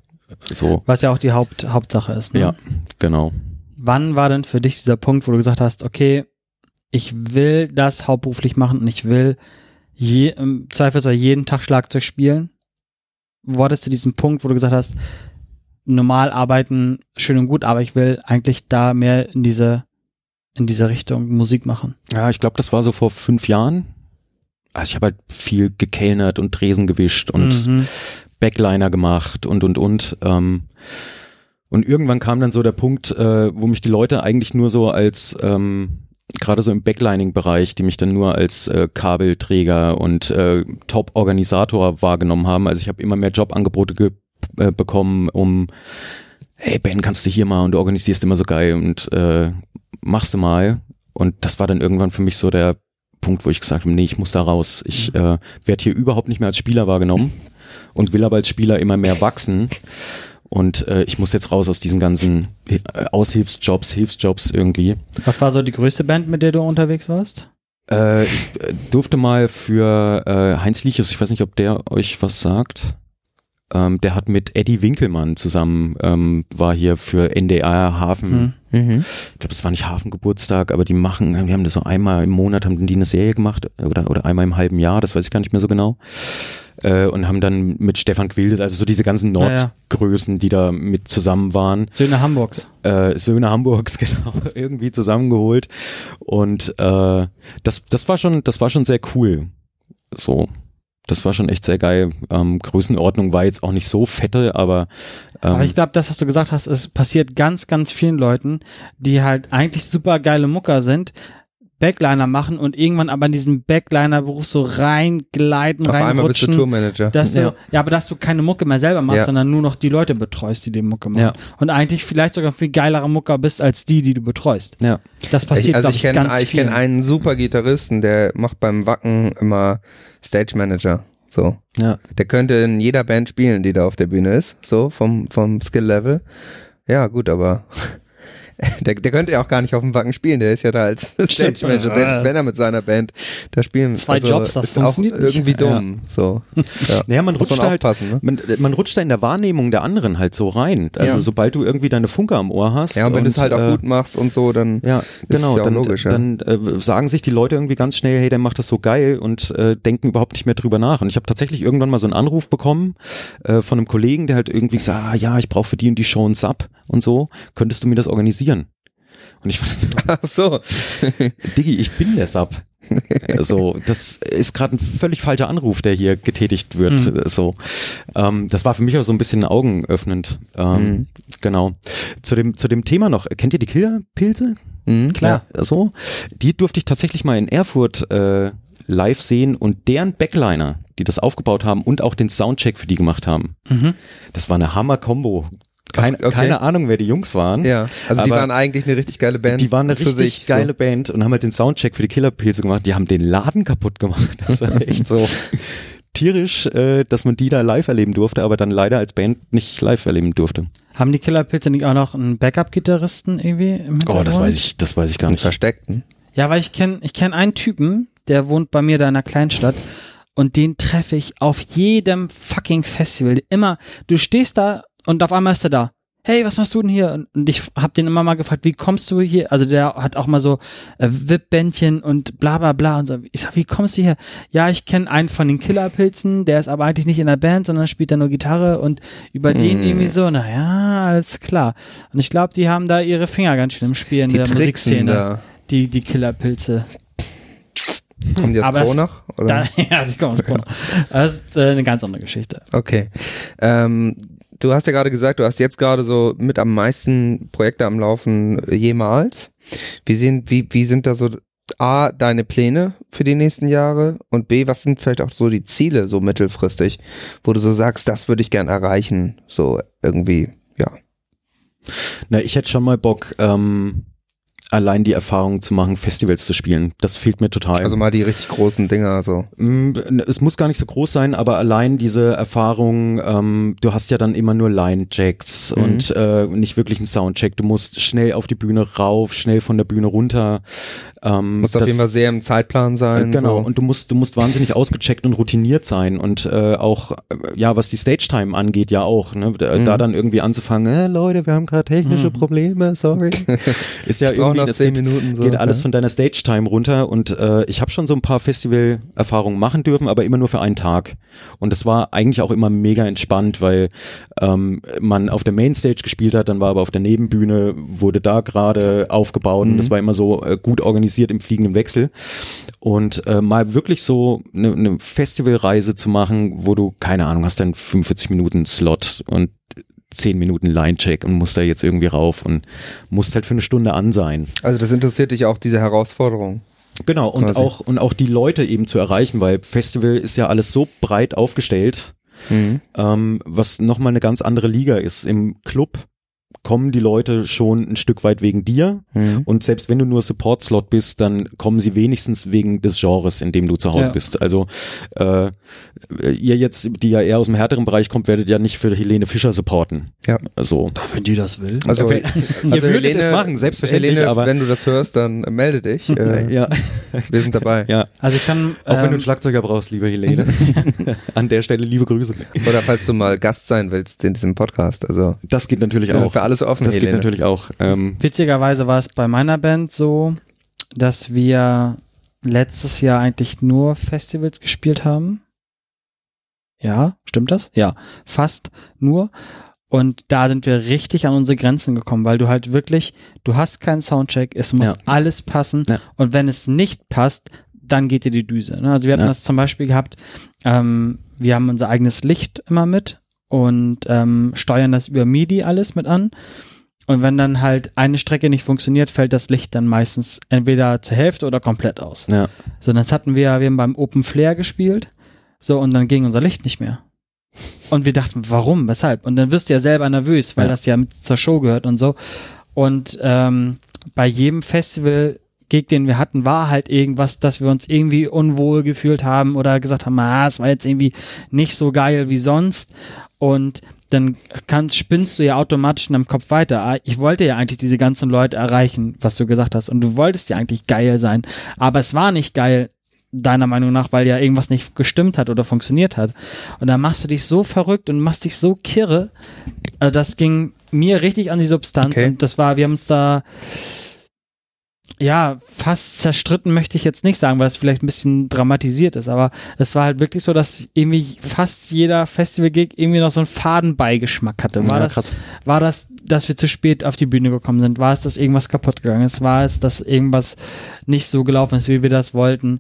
So, Was ja auch die Haupt, Hauptsache ist. Ne? ja, genau. Wann war denn für dich dieser Punkt, wo du gesagt hast, okay, ich will das hauptberuflich machen und ich will je, im Zweifelsfall jeden Tag Schlagzeug spielen? Wo hattest du diesen Punkt, wo du gesagt hast, normal arbeiten, schön und gut, aber ich will eigentlich da mehr in diese, in diese Richtung Musik machen? Ja, ich glaube, das war so vor fünf Jahren. Also ich habe halt viel gekellnert und Tresen gewischt und Mhm. Backliner gemacht und und und. Ähm, und irgendwann kam dann so der Punkt, äh, wo mich die Leute eigentlich nur so als ähm, gerade so im Backlining-Bereich, die mich dann nur als äh, Kabelträger und äh, Top-Organisator wahrgenommen haben. Also ich habe immer mehr Jobangebote ge äh, bekommen, um hey Ben, kannst du hier mal und du organisierst immer so geil und äh, machst du mal. Und das war dann irgendwann für mich so der Punkt, wo ich gesagt habe, nee, ich muss da raus. Ich äh, werde hier überhaupt nicht mehr als Spieler wahrgenommen und will aber als Spieler immer mehr wachsen. Und äh, ich muss jetzt raus aus diesen ganzen äh, Aushilfsjobs, Hilfsjobs irgendwie. Was war so die größte Band, mit der du unterwegs warst? Äh, ich äh, durfte mal für äh, Heinz Lichus, ich weiß nicht, ob der euch was sagt. Ähm, der hat mit Eddie Winkelmann zusammen, ähm, war hier für NDR Hafen. Hm. Mhm. Ich glaube, es war nicht Hafengeburtstag, aber die machen, wir haben das so einmal im Monat, haben die eine Serie gemacht oder, oder einmal im halben Jahr, das weiß ich gar nicht mehr so genau. Äh, und haben dann mit Stefan Quildes, also so diese ganzen. Nordgrößen, die da mit zusammen waren, Söhne Hamburgs. äh, Söhne Hamburgs genau irgendwie zusammengeholt und äh, das das war schon das war schon sehr cool so das war schon echt sehr geil. Ähm, Größenordnung war jetzt auch nicht so fette aber, ähm, Aber ich glaube, das, was du gesagt hast, es passiert ganz, ganz vielen Leuten, die halt eigentlich super geile Mucker sind, Backliner machen und irgendwann aber in diesen Backliner-Beruf so reingleiten, Auf einmal bist du reinrutschen. Tourmanager. Dass du, Ja. ja. aber dass du keine Mucke mehr selber machst, Ja. sondern nur noch die Leute betreust, die die Mucke machen. Ja. Und eigentlich vielleicht sogar viel geilerer Mucker bist als die, die du betreust. Ja. Das passiert, ich, also glaube ich ich, kenne ganz ich viel. kenn einen super Gitarristen, der macht beim Wacken immer Stage Manager. So. Ja. Der könnte in jeder Band spielen, die da auf der Bühne ist, so vom, vom Skill-Level. Ja, gut, aber der, der könnte ja auch gar nicht auf dem Wacken spielen, der ist ja da als Stage Manager, selbst wenn er mit seiner Band da spielen Zwei Jobs, das ist auch funktioniert nicht. irgendwie dumm. So. Ja. Naja, man Muss rutscht man halt, ne? man, man rutscht da in der Wahrnehmung der anderen halt so rein. Also Ja. sobald du irgendwie deine Funke am Ohr hast. Ja, und wenn du es halt auch äh, gut machst und so, dann Ja, ist genau. es ja auch dann logisch, ja. dann äh, sagen sich die Leute irgendwie ganz schnell, hey, der macht das so geil und äh, denken überhaupt nicht mehr drüber nach. Und ich habe tatsächlich irgendwann mal so einen Anruf bekommen äh, von einem Kollegen, der halt irgendwie gesagt, ah, ja, ich brauche für die und die Show einen Sub und so. Könntest du mir das organisieren? Und ich war so, Ach so. Diggi, ich bin der Sub. So, das ist gerade ein völlig falscher Anruf, der hier getätigt wird. Mhm. So, ähm, das war für mich auch so ein bisschen augenöffnend. Ähm, Mhm. Genau. Zu dem zu dem Thema noch. Kennt ihr die Killerpilze? Mhm, Klar. Ja, so. Die durfte ich tatsächlich mal in Erfurt äh, live sehen und deren Backliner, die das aufgebaut haben und auch den Soundcheck für die gemacht haben. Mhm. Das war eine Hammer-Kombo. Kein, Okay. Keine Ahnung, wer die Jungs waren. Ja, also die waren eigentlich eine richtig geile Band. Die waren eine für richtig sich, geile Band und haben halt den Soundcheck für die Killerpilze gemacht. Die haben den Laden kaputt gemacht. Das war echt so tierisch, äh, dass man die da live erleben durfte, aber dann leider als Band nicht live erleben durfte. Haben die Killerpilze nicht auch noch einen Backup-Gitarristen irgendwie im Oh, das weiß ich, das weiß ich gar So. nicht. Versteckten. Ja, weil ich kenne ich kenn einen Typen, der wohnt bei mir da in einer Kleinstadt und den treffe ich auf jedem fucking Festival. Immer, du stehst da und auf einmal ist er da. Hey, was machst du denn hier? Und- ich hab den immer mal gefragt, wie kommst du hier? Also der hat auch mal so äh, VIP-Bändchen und bla bla bla und so. Ich sag, wie kommst du hier? Ja, ich kenne einen von den Killerpilzen, der ist aber eigentlich nicht in der Band, sondern spielt da nur Gitarre und über den Mm. irgendwie so, naja, alles klar. Und ich glaube, die haben da ihre Finger ganz schön im Spiel in Die der Musikszene da. die, die Killerpilze. Kommen die aus Aber das- Kronach? Oder? Da, ja, die kommen aus Kronach. Das ist äh, eine ganz andere Geschichte. Okay. Ähm, du hast ja gerade gesagt, du hast jetzt gerade so mit am meisten Projekte am Laufen äh, jemals. Wie sind, wie, wie sind da so A, deine Pläne für die nächsten Jahre und B, was sind vielleicht auch so die Ziele so mittelfristig, wo du so sagst, das würde ich gern erreichen, so irgendwie, ja. Na, ich hätte schon mal Bock, ähm, allein die Erfahrung zu machen, Festivals zu spielen. Das fehlt mir total. Also mal die richtig großen Dinger so. Mm, Es muss gar nicht so groß sein, aber allein diese Erfahrung, ähm, du hast ja dann immer nur Line-Jacks Mhm. und äh, nicht wirklich einen Soundcheck. Du musst schnell auf die Bühne rauf, schnell von der Bühne runter. Ähm, Muss auf jeden Fall sehr im Zeitplan sein. äh, Genau, So. und du musst, du musst wahnsinnig ausgecheckt und routiniert sein und äh, auch, äh, ja, was die Stage-Time angeht, ja auch, ne? Da, Mhm. da dann irgendwie anzufangen, äh, Leute, wir haben gerade technische Mhm. Probleme, sorry. Ist ja Ich irgendwie, das zehn geht, Minuten so. geht alles von deiner Stage-Time runter und äh, ich habe schon so ein paar Festival-Erfahrungen machen dürfen, aber immer nur für einen Tag. Und das war eigentlich auch immer mega entspannt, weil ähm, man auf der Mainstage gespielt hat, dann war aber auf der Nebenbühne, wurde da gerade aufgebaut und Mhm. das war immer so äh, gut organisiert im fliegenden Wechsel. Und äh, mal wirklich so eine ne Festivalreise zu machen, wo du, keine Ahnung, hast dann 45 Minuten Slot und 10 Minuten Line-Check und musst da jetzt irgendwie rauf und musst halt für eine Stunde an sein. Also das interessiert dich auch, diese Herausforderung. Genau, und Quasi. auch, und auch die Leute eben zu erreichen, weil Festival ist ja alles so breit aufgestellt, Mhm. ähm, was nochmal eine ganz andere Liga ist. Im Club kommen die Leute schon ein Stück weit wegen dir Mhm. und selbst wenn du nur Support-Slot bist, dann kommen sie wenigstens wegen des Genres, in dem du zu Hause Ja. bist. Also äh, ihr jetzt, die ja eher aus dem härteren Bereich kommt, werdet ja nicht für Helene Fischer supporten. Ja. Also Wenn die das will. Also, Ihr würdet es machen, selbstverständlich, Helene, aber- wenn du das hörst, dann melde dich. Äh, ja, Wir sind dabei. ja. Also ich kann. Auch wenn du einen ähm, Schlagzeuger brauchst, liebe Helene. An der Stelle liebe Grüße. Oder falls du mal Gast sein willst in diesem Podcast. Also Das geht natürlich sind auch. Alles offen, Das geht Helene. natürlich auch. Ähm, Witzigerweise war es bei meiner Band so, dass wir letztes Jahr eigentlich nur Festivals gespielt haben. Ja, stimmt das? Ja, fast nur. Und da sind wir richtig an unsere Grenzen gekommen, weil du halt wirklich, du hast keinen Soundcheck, es muss Ja. alles passen. Ja. Und wenn es nicht passt, dann geht dir die Düse. Ne? Also wir hatten Ja. das zum Beispiel gehabt, ähm, wir haben unser eigenes Licht immer mit und ähm, steuern das über MIDI alles mit an. Und wenn dann halt eine Strecke nicht funktioniert, fällt das Licht dann meistens entweder zur Hälfte oder komplett aus. Ja. So, das hatten wir, wir haben beim Open Flare gespielt. So, und dann ging unser Licht nicht mehr. Und wir dachten, warum, weshalb? Und dann wirst du ja selber nervös, weil Ja. das ja mit zur Show gehört und so. Und ähm, bei jedem Festival Gig, den wir hatten, war halt irgendwas, dass wir uns irgendwie unwohl gefühlt haben oder gesagt haben, ah, es war jetzt irgendwie nicht so geil wie sonst. Und dann kannst, spinnst du ja automatisch in deinem Kopf weiter. Ah, Ich wollte ja eigentlich diese ganzen Leute erreichen, was du gesagt hast. Und du wolltest ja eigentlich geil sein. Aber es war nicht geil, deiner Meinung nach, weil ja irgendwas nicht gestimmt hat oder funktioniert hat. Und dann machst du dich so verrückt und machst dich so kirre. Also das ging mir richtig an die Substanz. Okay. Und das war, wir haben es da ja, fast zerstritten möchte ich jetzt nicht sagen, weil es vielleicht ein bisschen dramatisiert ist, aber es war halt wirklich so, dass irgendwie fast jeder Festival-Gig irgendwie noch so einen Fadenbeigeschmack hatte. War, Ja, das, war das, dass wir zu spät auf die Bühne gekommen sind? War es, dass irgendwas kaputt gegangen ist? War es, dass irgendwas nicht so gelaufen ist, wie wir das wollten?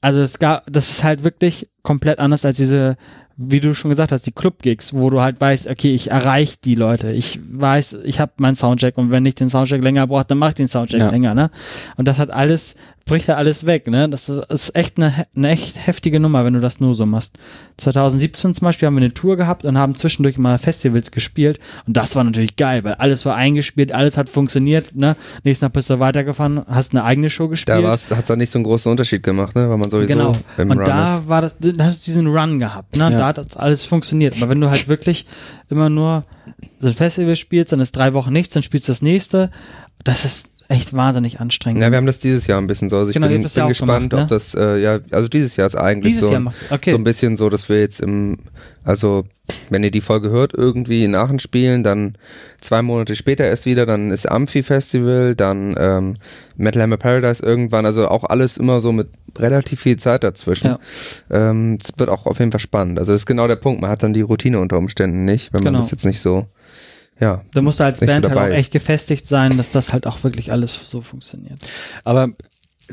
Also es gab, das ist halt wirklich komplett anders als diese, wie du schon gesagt hast, die Club-Gigs, wo du halt weißt, okay, ich erreiche die Leute. Ich weiß, ich habe meinen Soundcheck und wenn ich den Soundcheck länger brauche, dann mache ich den Soundcheck Ja. länger, ne? Und das hat alles, bricht halt alles weg, ne? Das ist echt eine, eine echt heftige Nummer, wenn du das nur so machst. 2017 zum Beispiel haben wir eine Tour gehabt und haben zwischendurch mal Festivals gespielt und das war natürlich geil, weil alles war eingespielt, alles hat funktioniert, ne? Nächsten Tag bist du weitergefahren, hast eine eigene Show gespielt. Da hat es dann nicht so einen großen Unterschied gemacht, ne? weil man sowieso Genau. im Und Run da ist. war das, da hast du diesen Run gehabt, ne? Ja. Da hat das alles funktioniert. Aber wenn du halt wirklich immer nur so ein Festival spielst, dann ist drei Wochen nichts, dann spielst du das nächste, das ist echt wahnsinnig anstrengend. Ja, wir haben das dieses Jahr ein bisschen so. Also ich Genau, bin, bin ja gespannt, gemacht, ob das, äh, ja, also dieses Jahr ist eigentlich Dieses so, Jahr macht, okay. so ein bisschen so, dass wir jetzt im, also wenn ihr die Folge hört, irgendwie in Aachen spielen, dann zwei Monate später erst wieder, dann ist Amphi-Festival, dann ähm, Metal Hammer Paradise irgendwann, also auch alles immer so mit relativ viel Zeit dazwischen. Ja. Ähm, es wird auch auf jeden Fall spannend. Also das ist genau der Punkt, man hat dann die Routine unter Umständen nicht, wenn man Genau. das jetzt nicht so, ja. da musst du als so Band halt auch echt gefestigt sein, dass das halt auch wirklich alles so funktioniert. Aber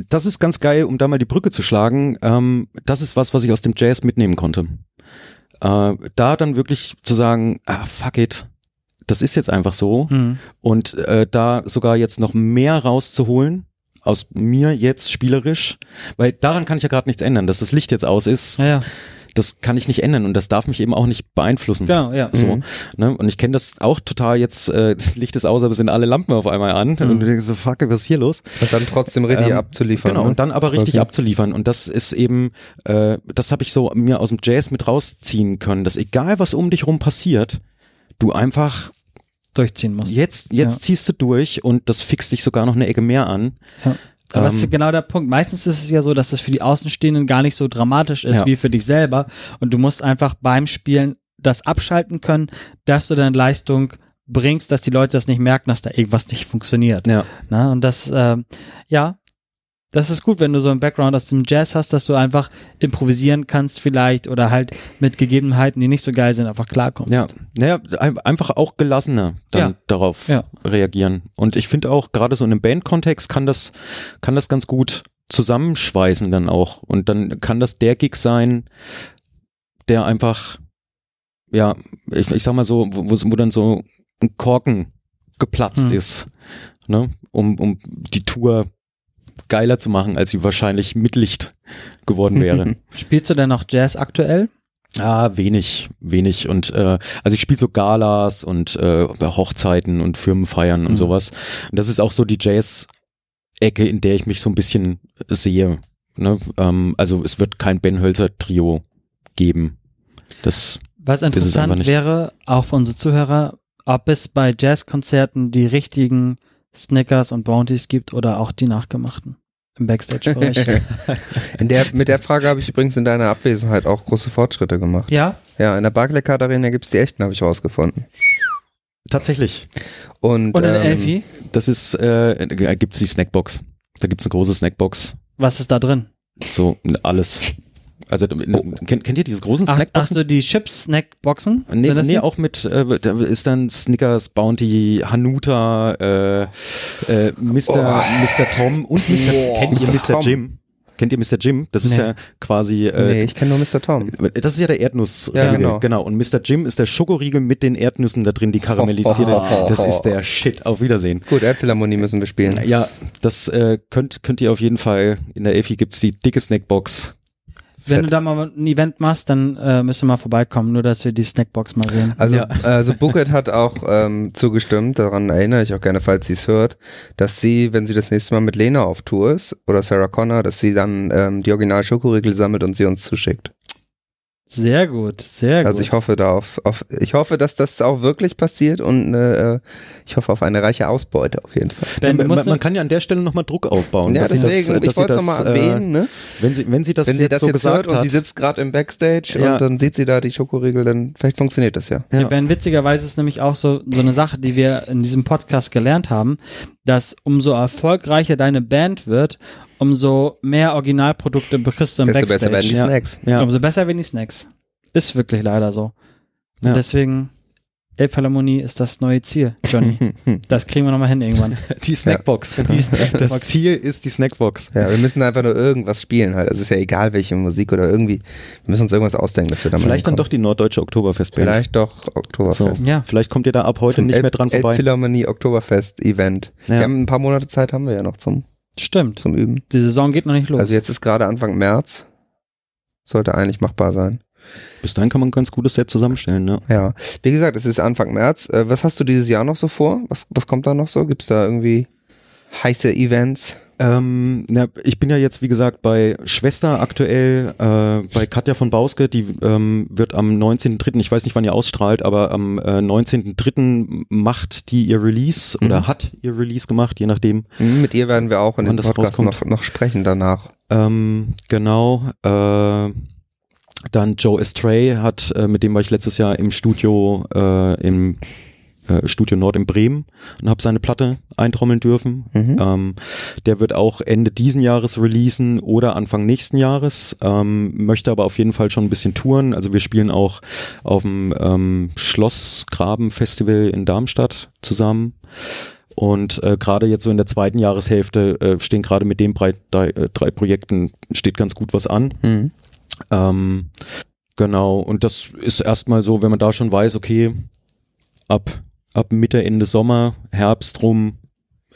das ist ganz geil, um da mal die Brücke zu schlagen. Ähm, das ist was, was ich aus dem Jazz mitnehmen konnte. Äh, da dann wirklich zu sagen, ah, fuck it, das ist jetzt einfach so. Mhm. Und äh, da sogar jetzt noch mehr rauszuholen aus mir jetzt spielerisch, weil daran kann ich ja gerade nichts ändern, dass das Licht jetzt aus ist, Ja, ja, das kann ich nicht ändern und das darf mich eben auch nicht beeinflussen. genau, ja. So, Mhm. ne? Und ich kenne das auch total jetzt, äh, das Licht ist aus, aber es sind alle Lampen auf einmal an. Und du denkst so, fuck, was ist hier los? Und dann trotzdem richtig Ähm, abzuliefern. Genau, ne? und dann aber richtig Quasi. abzuliefern. Und das ist eben, äh, das habe ich so mir aus dem Jazz mit rausziehen können, dass egal was um dich rum passiert, du einfach Durchziehen musst. jetzt, jetzt Ja. ziehst du durch und das fixt dich sogar noch eine Ecke mehr an. Ja. Aber das Ähm, ist genau der Punkt. Meistens ist es ja so, dass es für die Außenstehenden gar nicht so dramatisch ist Ja. wie für dich selber. Und du musst einfach beim Spielen das abschalten können, dass du deine Leistung bringst, dass die Leute das nicht merken, dass da irgendwas nicht funktioniert. Ja. Na, und das, ähm, ja, das ist gut, wenn du so einen Background aus dem Jazz hast, dass du einfach improvisieren kannst vielleicht oder halt mit Gegebenheiten, die nicht so geil sind, einfach klarkommst. Ja, naja, ein- einfach auch gelassener dann Ja. darauf Ja. reagieren. Und ich finde auch, gerade so in einem Bandkontext kann das, kann das ganz gut zusammenschweißen dann auch. Und dann kann das der Gig sein, der einfach, ja, ich, ich sag mal so, wo, wo wo dann so ein Korken geplatzt Hm. ist, ne, um, um die Tour geiler zu machen, als sie wahrscheinlich mit Licht geworden wäre. Spielst du denn noch Jazz aktuell? Ah, wenig, wenig. Und äh, also ich spiele so Galas und äh, Hochzeiten und Firmenfeiern und Mhm. sowas. Und das ist auch so die Jazz-Ecke, in der ich mich so ein bisschen sehe. Ne? Ähm, also es wird kein Ben Hölzer-Trio geben. Das Was interessant nicht. wäre, auch für unsere Zuhörer, ob es bei Jazzkonzerten die richtigen Snickers und Bounties gibt oder auch die nachgemachten im Backstage-Bereich. In der, mit der Frage habe ich übrigens in deiner Abwesenheit auch große Fortschritte gemacht. ja, Ja, in der Barclaycard Arena gibt es die echten, habe ich rausgefunden. tatsächlich. Und, und in ähm, Elfi, Das ist, äh, da gibt's die Snackbox. Da gibt's eine große Snackbox. was ist da drin? So alles. Also kennt, kennt ihr diese großen Ach, Snackboxen? so, die Chips-Snackboxen? Nee, nee auch mit, äh, da ist dann Snickers, Bounty, Hanuta, äh, äh, Mr. Oh. Mr. Tom und Mr. Boah. kennt ihr Mr. Jim? Kennt ihr Mr. Jim? Das ist Nee. ja quasi äh, nee, ich kenne nur Mr. Tom. Das ist ja der Erdnuss. Ja, genau. genau. Und Mr. Jim ist der Schokoriegel mit den Erdnüssen da drin, die karamellisiert ist. Das ist der Shit. Auf Wiedersehen. Gut, Elbphilharmonie müssen wir spielen. Ja, das äh, könnt, könnt ihr auf jeden Fall. In der Elfi gibt's die dicke Snackbox. Wenn Fett. du da mal ein Event machst, dann äh, müsst ihr mal vorbeikommen, nur dass wir die Snackbox mal sehen. Also, Ja. also Bucket hat auch ähm, zugestimmt, daran erinnere ich auch gerne, falls sie es hört, dass sie, wenn sie das nächste Mal mit Lena auf Tour ist oder Sarah Connor, dass sie dann ähm, die Original Schokoriegel sammelt und sie uns zuschickt. Sehr gut, sehr gut. Also ich hoffe da auf, auf ich hoffe, dass das auch wirklich passiert und äh, ich hoffe auf eine reiche Ausbeute auf jeden Fall. Ben, man, musst man kann ja an der Stelle nochmal Druck aufbauen. ja, dass sie deswegen, das, äh, dass ich wollte es das, nochmal erwähnen, ne? Äh, wenn, sie, wenn sie das Wenn sie jetzt das so jetzt gesagt hört und hat. sie sitzt gerade im Backstage Ja. und dann sieht sie da die Schokoriegel, dann vielleicht funktioniert das ja. ja. Ja, Ben, witzigerweise ist nämlich auch so, so eine Sache, die wir in diesem Podcast gelernt haben, dass umso erfolgreicher deine Band wird, umso mehr Originalprodukte bekriegst du im Desto besser werden Backstage. die Ja. Snacks. ja. Umso besser werden die Snacks. Ist wirklich leider so. Und Ja. deswegen, Elbphilharmonie ist das neue Ziel, Johnny. Das kriegen wir nochmal hin irgendwann. Die Snackbox, genau. Die Snackbox. Das Ziel ist die Snackbox. Ja, wir müssen einfach nur irgendwas spielen halt. Es ist ja egal, welche Musik oder irgendwie. Wir müssen uns irgendwas ausdenken, dass wir da mal Vielleicht dann doch die Norddeutsche Oktoberfestband. Vielleicht doch So. Oktoberfest. Ja. Vielleicht kommt ihr da ab heute Zum nicht Elb- mehr dran vorbei. Elbphilharmonie Oktoberfest Event. Ja. Wir haben ein paar Monate Zeit, haben wir ja noch zum, Stimmt. zum Üben. Die Saison geht noch nicht los. Also jetzt ist gerade Anfang März. Sollte eigentlich machbar sein. Bis dahin kann man ein ganz gutes Set zusammenstellen, ne? Ja. Wie gesagt, es ist Anfang März. Äh, was hast du dieses Jahr noch so vor? Was, was kommt da noch so? Gibt's da irgendwie heiße Events? Ähm, na, ich bin ja jetzt, wie gesagt, bei Schwester aktuell, äh, bei Katja von Bauske, die ähm, wird am 19.3., ich weiß nicht, wann ihr ausstrahlt, aber am äh, 19.3. macht die ihr Release Mhm. oder hat ihr Release gemacht, je nachdem. Hm, Mit ihr werden wir auch in dem Podcast noch, noch sprechen danach. Ähm, genau. Äh, dann Joe Estray hat, äh, mit dem war ich letztes Jahr im Studio, äh, im äh, Studio Nord in Bremen und habe seine Platte eintrommeln dürfen. Mhm. Ähm, der wird auch Ende diesen Jahres releasen oder Anfang nächsten Jahres. Ähm, möchte aber auf jeden Fall schon ein bisschen touren. Also wir spielen auch auf dem ähm, Schlossgraben-Festival in Darmstadt zusammen. Und äh, gerade jetzt so in der zweiten Jahreshälfte äh, stehen gerade mit den drei, drei, äh, drei Projekten steht ganz gut was an. Mhm. Ähm, genau, und das ist erstmal so, wenn man da schon weiß, okay, ab, ab Mitte, Ende Sommer, Herbst rum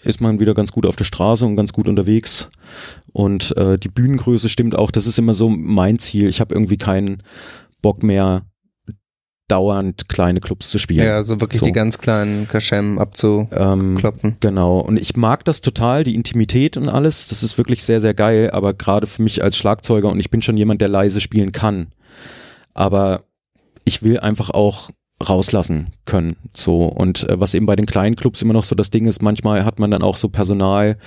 ist man wieder ganz gut auf der Straße und ganz gut unterwegs. Und äh, die Bühnengröße stimmt auch, das ist immer so mein Ziel. Ich habe irgendwie keinen Bock mehr, dauernd kleine Clubs zu spielen. Ja, so wirklich So. die ganz kleinen Kaschem abzukloppen. Ähm, Genau. Und ich mag das total, die Intimität und alles. Das ist wirklich sehr, sehr geil. Aber gerade für mich als Schlagzeuger und ich bin schon jemand, der leise spielen kann. Aber ich will einfach auch rauslassen können. So. Und äh, was eben bei den kleinen Clubs immer noch so das Ding ist, manchmal hat man dann auch so Personal,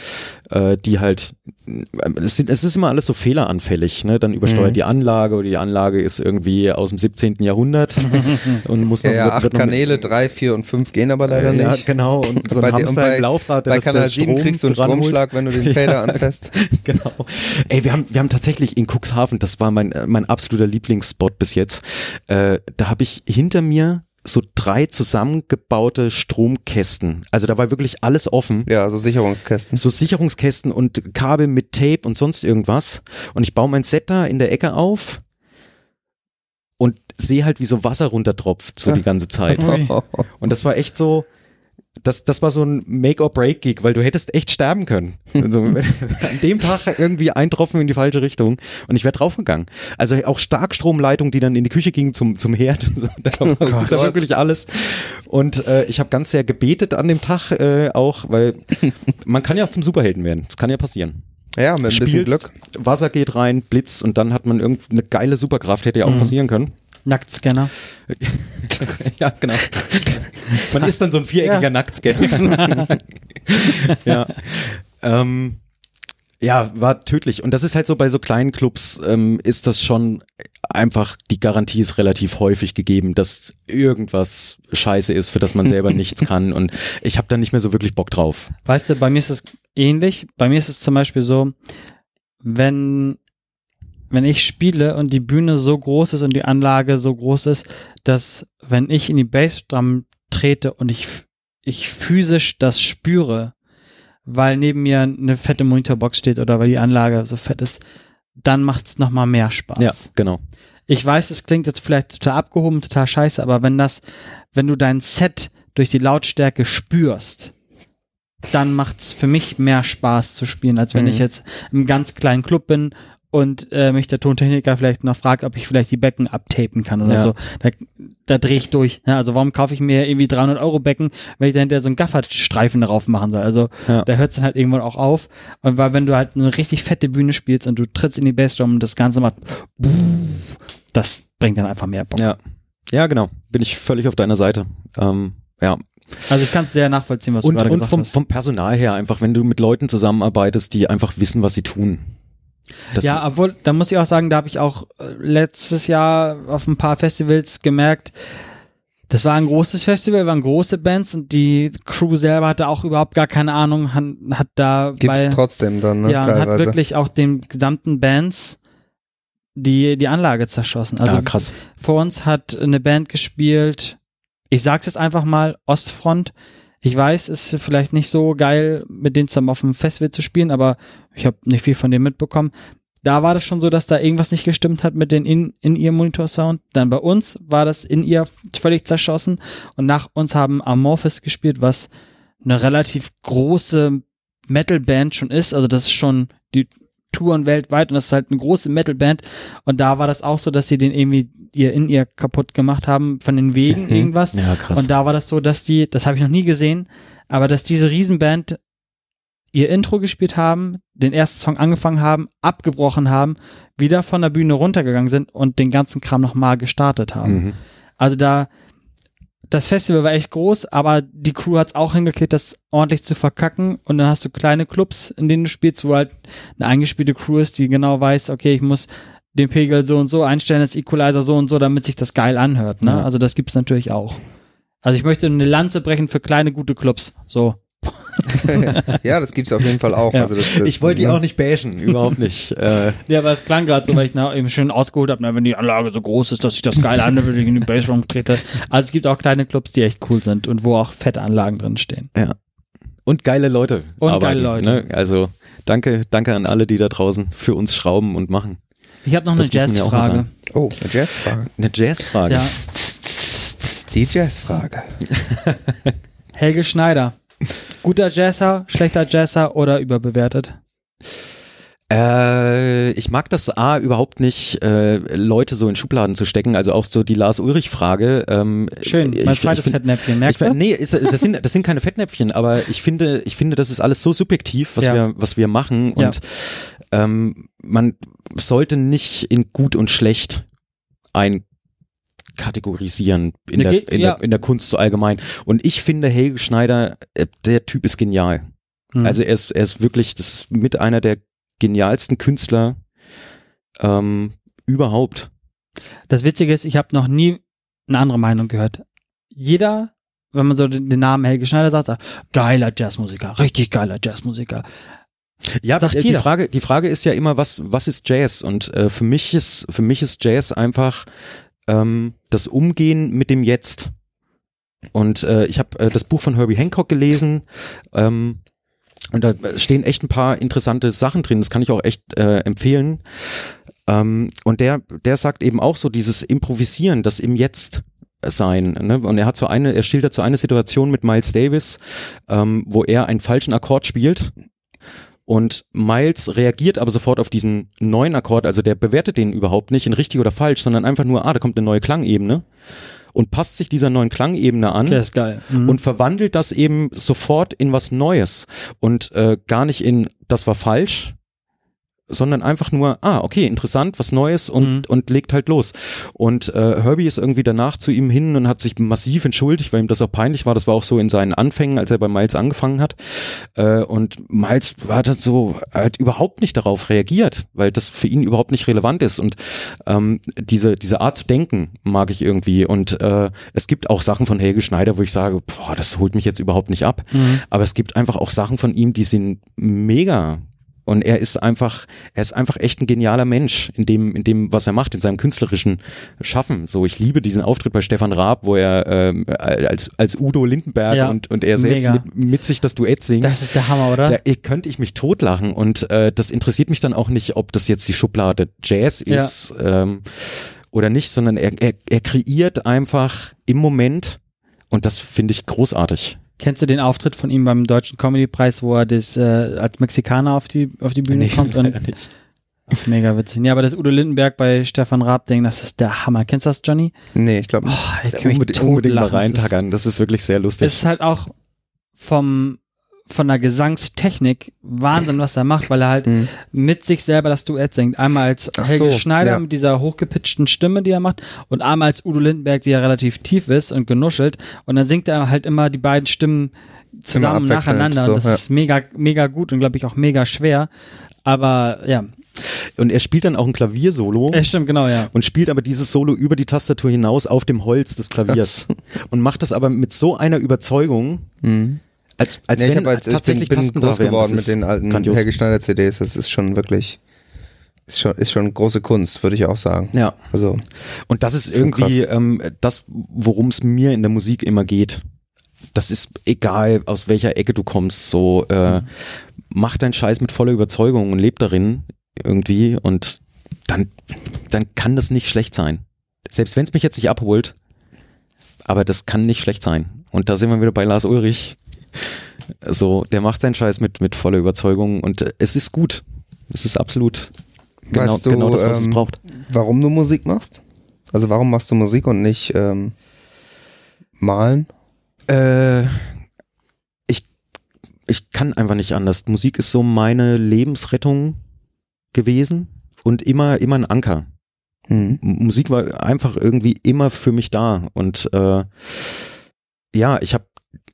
äh, die halt, äh, es, sind, es ist immer alles so fehleranfällig, ne? Dann übersteuert Mhm. die Anlage oder die Anlage ist irgendwie aus dem 17. Jahrhundert und muss noch, Ja, ja, wird- acht wird noch mit- Kanäle, drei, vier und fünf gehen aber leider ja, nicht. genau. Und so ein Bei Hamster bei- im Laufrad, der Bei das, Kanal das 7 Strom kriegst du einen. Stromschlag, wenn du den Fader anfasst. Genau. Ey, wir haben, wir haben tatsächlich in Cuxhaven, das war mein, äh, mein absoluter Lieblingsspot bis jetzt, äh, da habe ich hinter mir so drei zusammengebaute Stromkästen. Also da war wirklich alles offen. Ja, so Sicherungskästen. So Sicherungskästen und Kabel mit Tape und sonst irgendwas. Und ich baue mein Set da in der Ecke auf und sehe halt, wie so Wasser runterdropft so die ganze Zeit. Und das war echt so, das, das war so ein Make-or-Break-Gig, weil du hättest echt sterben können. Also, an dem Tag irgendwie ein Tropfen in die falsche Richtung und ich wäre draufgegangen. Also auch Starkstromleitung, die dann in die Küche ging zum, zum Herd und so. Da war, da war wirklich alles. Und äh, ich habe ganz sehr gebetet an dem Tag äh, auch, weil man kann ja auch zum Superhelden werden. Das kann ja passieren. Ja, mit ein bisschen Spielst, Glück. Wasser geht rein, Blitz und dann hat man irgendeine geile Superkraft, hätte ja auch Mhm. passieren können. Nacktscanner. ja, genau. Man ist dann so ein viereckiger Ja. Nacktscanner. ja. Ähm, ja, war tödlich. Und das ist halt so bei so kleinen Clubs, ähm, ist das schon einfach, die Garantie ist relativ häufig gegeben, dass irgendwas scheiße ist, für das man selber nichts kann. Und ich habe da nicht mehr so wirklich Bock drauf. Weißt du, bei mir ist es ähnlich. Bei mir ist es zum Beispiel so, wenn, wenn ich spiele und die Bühne so groß ist und die Anlage so groß ist, dass wenn ich in die Bassdrum trete und ich, ich physisch das spüre, weil neben mir eine fette Monitorbox steht oder weil die Anlage so fett ist, dann macht's noch mal mehr Spaß. Ja, genau. Ich weiß, es klingt jetzt vielleicht total abgehoben, total scheiße, aber wenn das, wenn du dein Set durch die Lautstärke spürst, dann macht's für mich mehr Spaß zu spielen, als wenn Mhm. ich jetzt im ganz kleinen Club bin und äh, mich der Tontechniker vielleicht noch fragt, ob ich vielleicht die Becken abtapen kann oder Ja. so. Da, da drehe ich durch. Ja, also warum kaufe ich mir irgendwie 300 Euro Becken, wenn ich da hinterher so einen Gafferstreifen drauf machen soll? Also Ja. da hört's dann halt irgendwann auch auf. Und weil wenn du halt eine richtig fette Bühne spielst und du trittst in die Bassdrum und das Ganze macht, das bringt dann einfach mehr Bock. Ja. Ja, genau. Bin ich völlig auf deiner Seite. Ähm, ja. Also ich kann es sehr nachvollziehen, was Und, du gerade und gesagt vom, hast. vom Personal her einfach, wenn du mit Leuten zusammenarbeitest, die einfach wissen, was sie tun. Das, ja, obwohl, da muss ich auch sagen, da habe ich auch äh, letztes Jahr auf ein paar Festivals gemerkt, das war ein großes Festival, waren große Bands und die Crew selber hatte auch überhaupt gar keine Ahnung, hat, hat da Gibt's bei, trotzdem dann, ne? ja, und hat teilweise. wirklich auch den gesamten Bands die, die Anlage zerschossen. Also ja, krass. vor uns hat eine Band gespielt, ich sag's jetzt einfach mal, Ostfront. Ich weiß, es ist vielleicht nicht so geil, mit denen zusammen auf dem Festival zu spielen, aber ich habe nicht viel von dem mitbekommen. Da war das schon so, dass da irgendwas nicht gestimmt hat mit den in, in ihr Monitor-Sound. Dann bei uns war das in ihr völlig zerschossen und nach uns haben Amorphis gespielt, was eine relativ große Metal-Band schon ist. Also das ist schon die Touren weltweit und das ist halt eine große Metal-Band. Und da war das auch so, dass sie den irgendwie ihr in ihr kaputt gemacht haben von den Wegen Mhm. irgendwas. Ja, krass. Und da war das so, dass die, das habe ich noch nie gesehen, aber dass diese Riesenband ihr Intro gespielt haben, den ersten Song angefangen haben, abgebrochen haben, wieder von der Bühne runtergegangen sind und den ganzen Kram nochmal gestartet haben. mhm. Also da, das Festival war echt groß, aber die Crew hat es auch hingekriegt, das ordentlich zu verkacken. Und dann hast du kleine Clubs, in denen du spielst, wo halt eine eingespielte Crew ist, die genau weiß, okay, ich muss den Pegel so und so einstellen, das Equalizer so und so, damit sich das geil anhört. Ne? Ja. Also das gibt's natürlich auch. Also ich möchte eine Lanze brechen für kleine, gute Clubs. So. ja, das gibt's auf jeden Fall auch. Ja. Also das, das, Ich wollte die auch nicht bashen, überhaupt nicht. Äh, Ja, aber es klang gerade so, weil ich na, eben schön ausgeholt habe, na, wenn die Anlage so groß ist, dass sich das geil anhört, wenn ich in den Bassroom trete. Also es gibt auch kleine Clubs, die echt cool sind und wo auch fette Anlagen drin stehen. und geile Leute. Und arbeiten, geile Leute. Ne? Also danke, danke an alle, die da draußen für uns schrauben und machen. Ich habe noch Das eine ja Jazzfrage. Oh, eine Jazzfrage. Eine Jazzfrage. Ja. Die Jazzfrage. Helge Schneider. Guter Jazzer, schlechter Jazzer oder überbewertet? Äh, ich mag das A überhaupt nicht, äh, Leute so in Schubladen zu stecken. Also auch so die Lars-Ulrich-Frage. Ähm, Schön, mein ich- zweites ich find- Fettnäpfchen, Ich, merkst find- du? nee, ist, ist, das, sind, das sind keine Fettnäpfchen, aber ich finde, ich finde, das ist alles so subjektiv, was Ja. wir, was wir machen Ja. und ähm, man sollte nicht in gut und schlecht einkategorisieren in, Ne, der, in, ja. der, in der Kunst so allgemein. Und ich finde, Helge Schneider, äh, der Typ ist genial. Hm. Also er ist, er ist wirklich das ist mit einer der genialsten Künstler ähm, überhaupt. Das Witzige ist, ich habe noch nie eine andere Meinung gehört. Jeder, wenn man so den, Namen Helge Schneider sagt, sagt, geiler Jazzmusiker, richtig geiler Jazzmusiker. Ja, äh, die jeder. Frage, die Frage ist ja immer, was, was ist Jazz? Und äh, für mich ist, für mich ist Jazz einfach ähm, das Umgehen mit dem Jetzt. Und äh, ich habe äh, das Buch von Herbie Hancock gelesen. Ähm, und da stehen echt ein paar interessante Sachen drin. Das kann ich auch echt äh, empfehlen. Ähm, und der, der sagt eben auch so dieses Improvisieren, das im Jetzt sein. Ne? Und er hat so eine, er schildert so eine Situation mit Miles Davis, ähm, wo er einen falschen Akkord spielt. Und Miles reagiert aber sofort auf diesen neuen Akkord, also der bewertet den überhaupt nicht in richtig oder falsch, sondern einfach nur, ah, da kommt eine neue Klangebene und passt sich dieser neuen Klangebene an Der ist geil. Mhm. und verwandelt das eben sofort in was Neues und äh, gar nicht in das war falsch, sondern einfach nur, ah, okay, interessant, was Neues und, Mhm. und legt halt los. Und äh, Herbie ist irgendwie danach zu ihm hin und hat sich massiv entschuldigt, weil ihm das auch peinlich war. Das war auch so in seinen Anfängen, als er bei Miles angefangen hat. Äh, und Miles hat halt so halt überhaupt nicht darauf reagiert, weil das für ihn überhaupt nicht relevant ist. Und ähm, diese, diese Art zu denken mag ich irgendwie. Und äh, es gibt auch Sachen von Helge Schneider, wo ich sage, boah, das holt mich jetzt überhaupt nicht ab. Mhm. Aber es gibt einfach auch Sachen von ihm, die sind mega Und er ist einfach, er ist einfach echt ein genialer Mensch in dem, in dem, was er macht, in seinem künstlerischen Schaffen. So, ich liebe diesen Auftritt bei Stefan Raab, wo er ähm, als, als Udo Lindenberg Ja, und, und er selbst mit, mit sich das Duett singt. Das ist der Hammer, oder? Da eh, könnte ich mich totlachen und äh, das interessiert mich dann auch nicht, ob das jetzt die Schublade Jazz Ja. ist ähm, oder nicht, sondern er, er, er kreiert einfach im Moment und das finde ich großartig. Kennst du den Auftritt von ihm beim Deutschen Comedy-Preis, wo er das äh, als Mexikaner auf die, auf die Bühne kommt? Und, nicht. Ach, mega witzig. Ja, aber das Udo Lindenberg bei Stefan Raab-Ding, das ist der Hammer. Kennst du das, Johnny? Nee, ich glaube nicht. Oh, ich kann mich unbedingt, unbedingt mal reintackern, das ist wirklich sehr lustig. Es ist halt auch vom von der Gesangstechnik Wahnsinn, was er macht, weil er halt Mhm. mit sich selber das Duett singt. Einmal als Ach Helge so, Schneider ja. mit dieser hochgepitchten Stimme, die er macht, und einmal als Udo Lindenberg, die ja relativ tief ist und genuschelt. Und dann singt er halt immer die beiden Stimmen zusammen nacheinander. so, und das ja. ist mega, mega gut und glaube ich auch mega schwer. Aber ja, Und er spielt dann auch ein Klaviersolo. ja stimmt, genau, ja. und spielt aber dieses Solo über die Tastatur hinaus auf dem Holz des Klaviers und macht das aber mit so einer Überzeugung, Mhm. Als, als nee, ich wenn hab als, tatsächlich ich bin, bin Tasten da groß geworden mit den alten grandios. Helge Schneider CDs. Das ist schon wirklich, ist schon, ist schon große Kunst, würde ich auch sagen. Ja, Also, und das ist irgendwie ähm, das, worum es mir in der Musik immer geht. Das ist egal, aus welcher Ecke du kommst, so äh, mach deinen Scheiß mit voller Überzeugung und leb darin irgendwie und dann, dann kann das nicht schlecht sein. Selbst wenn es mich jetzt nicht abholt, aber das kann nicht schlecht sein. Und da sind wir wieder bei Lars Ulrich. So, der macht seinen Scheiß mit, mit voller Überzeugung und es ist gut. Es ist absolut genau, Weißt du, genau das, was es ähm, braucht. warum du Musik machst? Also warum machst du Musik und nicht ähm, malen? Äh, ich, ich kann einfach nicht anders. Musik ist so meine Lebensrettung gewesen und immer, immer ein Anker. Mhm. Musik war einfach irgendwie immer für mich da und äh, ja, ich habe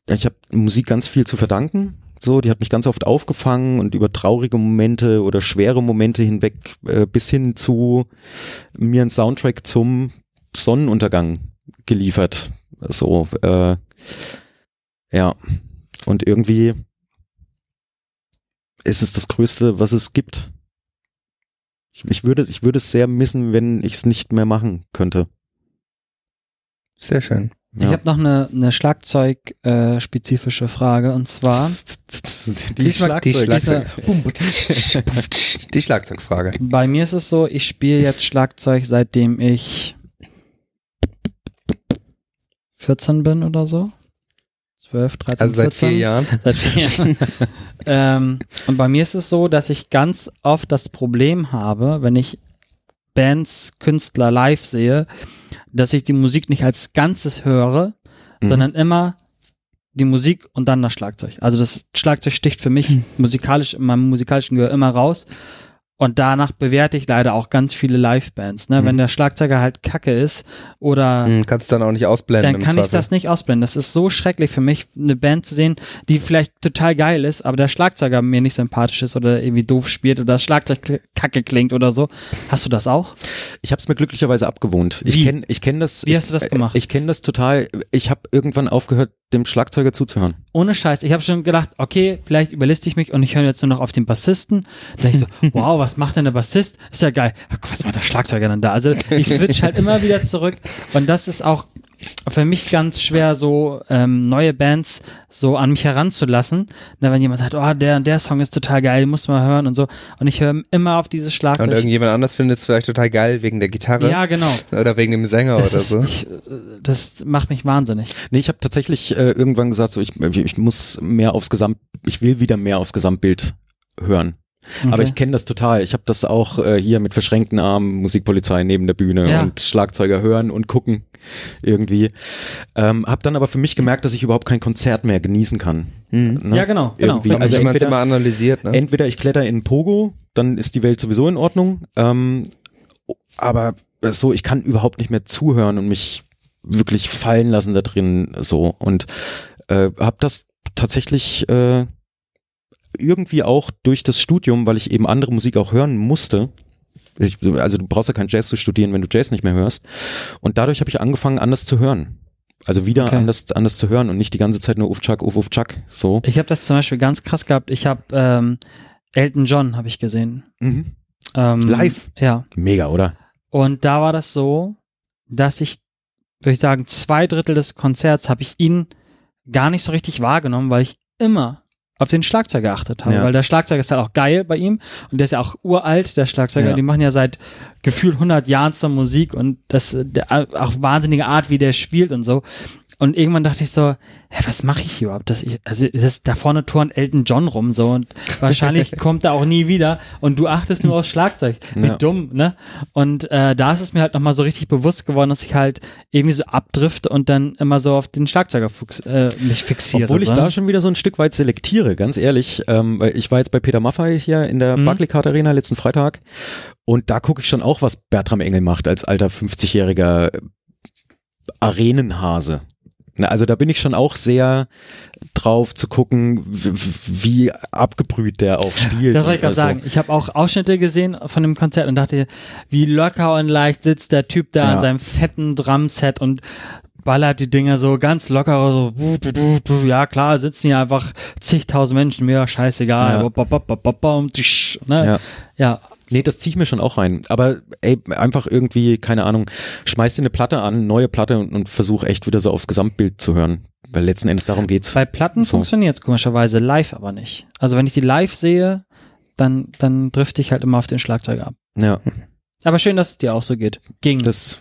ich hab Musik ganz viel zu verdanken. So, die hat mich ganz oft aufgefangen und über traurige Momente oder schwere Momente hinweg äh, bis hin zu mir einen Soundtrack zum Sonnenuntergang geliefert. So, äh, ja. Und irgendwie ist es das Größte, was es gibt. Ich, ich würde, ich würde es sehr missen, wenn ich es nicht mehr machen könnte. Sehr schön. Ich habe noch eine, eine Schlagzeug-spezifische Frage und zwar die die Schlagzeug. Die Schlagzeugfrage. bei mir ist es so, ich spiele jetzt Schlagzeug seitdem ich 14 bin oder so. 12, 13, Also seit 14. vier Jahren. Seit vier Jahren. ähm, und bei mir ist es so, dass ich ganz oft das Problem habe, wenn ich Bands, Künstler live sehe, dass ich die Musik nicht als Ganzes höre, Mhm. sondern immer die Musik und dann das Schlagzeug. Also das Schlagzeug sticht für mich musikalisch in meinem musikalischen Gehör immer raus. Und danach bewerte ich leider auch ganz viele Live-Bands. Ne? Wenn Mhm. der Schlagzeuger halt kacke ist oder Mhm, Kannst du dann auch nicht ausblenden. dann kann ich das nicht ausblenden. Das ist so schrecklich für mich, eine Band zu sehen, die vielleicht total geil ist, aber der Schlagzeuger mir nicht sympathisch ist oder irgendwie doof spielt oder das Schlagzeug kacke klingt oder so. Hast du das auch? Ich habe es mir glücklicherweise abgewohnt. Ich Wie? kenne ich kenn das. Wie ich, hast du das gemacht? Ich kenne das total. Ich habe irgendwann aufgehört, dem Schlagzeuger zuzuhören. Ohne Scheiß. Ich habe schon gedacht, okay, vielleicht überliste ich mich und ich höre jetzt nur noch auf den Bassisten. Dann ich so, wow, was macht denn der Bassist? Ist ja geil. Ach, Was macht der Schlagzeuger denn da? Also ich switch halt immer wieder zurück und das ist auch für mich ganz schwer, so ähm, neue Bands so an mich heranzulassen. Na, wenn jemand sagt, oh, der der Song ist total geil, den musst du mal hören und so. Und ich höre immer auf dieses Und Schlagzeug. irgendjemand anders findet es vielleicht total geil wegen der Gitarre Ja, genau. oder wegen dem Sänger Das, oder ist, so. ich, äh, das macht mich wahnsinnig. Nee, ich habe tatsächlich äh, irgendwann gesagt, so ich, ich muss mehr aufs Gesamt, ich will wieder mehr aufs Gesamtbild hören. Aber Okay. ich kenne das total. Ich habe das auch äh, hier mit verschränkten Armen, Musikpolizei neben der Bühne Ja. und Schlagzeuger hören und gucken irgendwie. Ähm, hab dann aber für mich gemerkt, dass ich überhaupt kein Konzert mehr genießen kann. Mhm. Ne? Ja, genau, genau. Irgendwie. Also, Also wenn man es entweder- immer analysiert, ne? Entweder ich kletter in Pogo, dann ist die Welt sowieso in Ordnung. Ähm, aber so, ich kann überhaupt nicht mehr zuhören und mich wirklich fallen lassen da drin so und äh, habe das tatsächlich äh, irgendwie auch durch das Studium, weil ich eben andere Musik auch hören musste. Ich, also du brauchst ja kein Jazz zu studieren, wenn du Jazz nicht mehr hörst. Und dadurch habe ich angefangen, anders zu hören. Also wieder Okay. anders, anders zu hören und nicht die ganze Zeit nur uff, tschak, uff, uff, tschak, so. Ich habe das zum Beispiel ganz krass gehabt. Ich habe ähm, Elton John habe ich gesehen. Mhm. Ähm, Live? Ja. Mega, oder? Und da war das so, dass ich, würde ich sagen, zwei Drittel des Konzerts habe ich ihn gar nicht so richtig wahrgenommen, weil ich immer auf den Schlagzeug geachtet habe, Ja. weil der Schlagzeug ist halt auch geil bei ihm und der ist ja auch uralt, der Schlagzeuger, Ja. die machen ja seit gefühlt 100 Jahren zur Musik und das der, auch wahnsinnige Art, wie der spielt und so. Und irgendwann dachte ich so, hä, was mache ich hier überhaupt? Das, ich, also das, da vorne turnt Elton John rum so und wahrscheinlich kommt er auch nie wieder und du achtest nur aufs Schlagzeug. Wie Ja. dumm, ne? Und äh, da ist es mir halt nochmal so richtig bewusst geworden, dass ich halt irgendwie so abdrifte und dann immer so auf den Schlagzeuger äh, mich fixiere. Obwohl ich so. da schon wieder so ein Stück weit selektiere, ganz ehrlich. Ähm, weil ich war jetzt bei Peter Maffay hier in der Mhm. Barclaycard Arena letzten Freitag und da gucke ich schon auch, was Bertram Engel macht als alter 50-jähriger Arenenhase. Na, also da bin ich schon auch sehr drauf zu gucken, wie abgebrüht der auch spielt. Das wollte ich gerade sagen. Ich habe auch Ausschnitte gesehen von dem Konzert und dachte, wie locker und leicht sitzt der Typ da Ja. an seinem fetten Drumset und ballert die Dinger so ganz locker, so, ja klar, sitzen hier einfach zigtausend Menschen, mir scheißegal, Ja. Bop, ne? Ja. ja, Nee, das ziehe ich mir schon auch rein. Aber ey, einfach irgendwie, keine Ahnung, schmeiß dir eine Platte an, neue Platte und, und versuch echt wieder so aufs Gesamtbild zu hören. Weil letzten Endes darum geht's. Bei Platten So. funktioniert es komischerweise, live aber nicht. Also wenn ich die live sehe, dann, dann drifte ich halt immer auf den Schlagzeuger ab. Ja, Aber schön, dass es dir auch so geht. Ging. das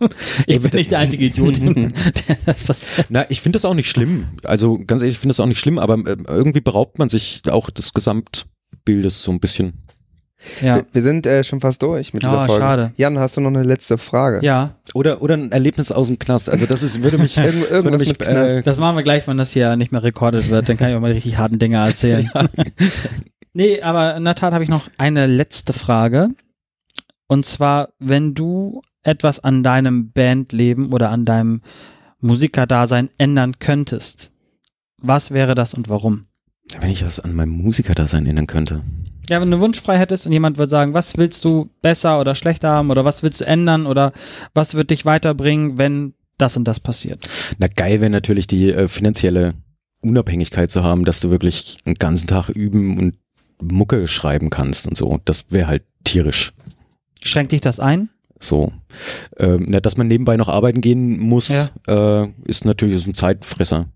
ich bin nicht der einzige Idiot, der das passiert. Na, ich finde das auch nicht schlimm. Also ganz ehrlich, ich finde das auch nicht schlimm, aber äh, irgendwie beraubt man sich auch des Gesamtbildes so ein bisschen. Ja. Wir, wir sind äh, schon fast durch mit dieser Ah, Folge. schade. Jan, hast du noch eine letzte Frage? Ja, Oder, oder ein Erlebnis aus dem Knast. Also das ist, würde mich, Irgend- das würde mich mit Knast. äh, das machen wir gleich, wenn das hier nicht mehr rekordet wird. Dann kann ich auch mal die richtig harten Dinge erzählen. nee, aber in der Tat habe ich noch eine letzte Frage. Und zwar, wenn du etwas an deinem Bandleben oder an deinem Musikerdasein ändern könntest, was wäre das und warum? wenn ich was an meinem Musikerdasein ändern könnte. Ja, wenn du Wunsch frei hättest und jemand würde sagen, was willst du besser oder schlechter haben oder was willst du ändern oder was wird dich weiterbringen, wenn das und das passiert? Na geil wäre natürlich die äh, finanzielle Unabhängigkeit zu haben, dass du wirklich einen ganzen Tag üben und Mucke schreiben kannst und so. Das wäre halt tierisch. Schränkt dich das ein? So. Ähm, na, dass man nebenbei noch arbeiten gehen muss, Ja. äh, ist natürlich so ein Zeitfresser.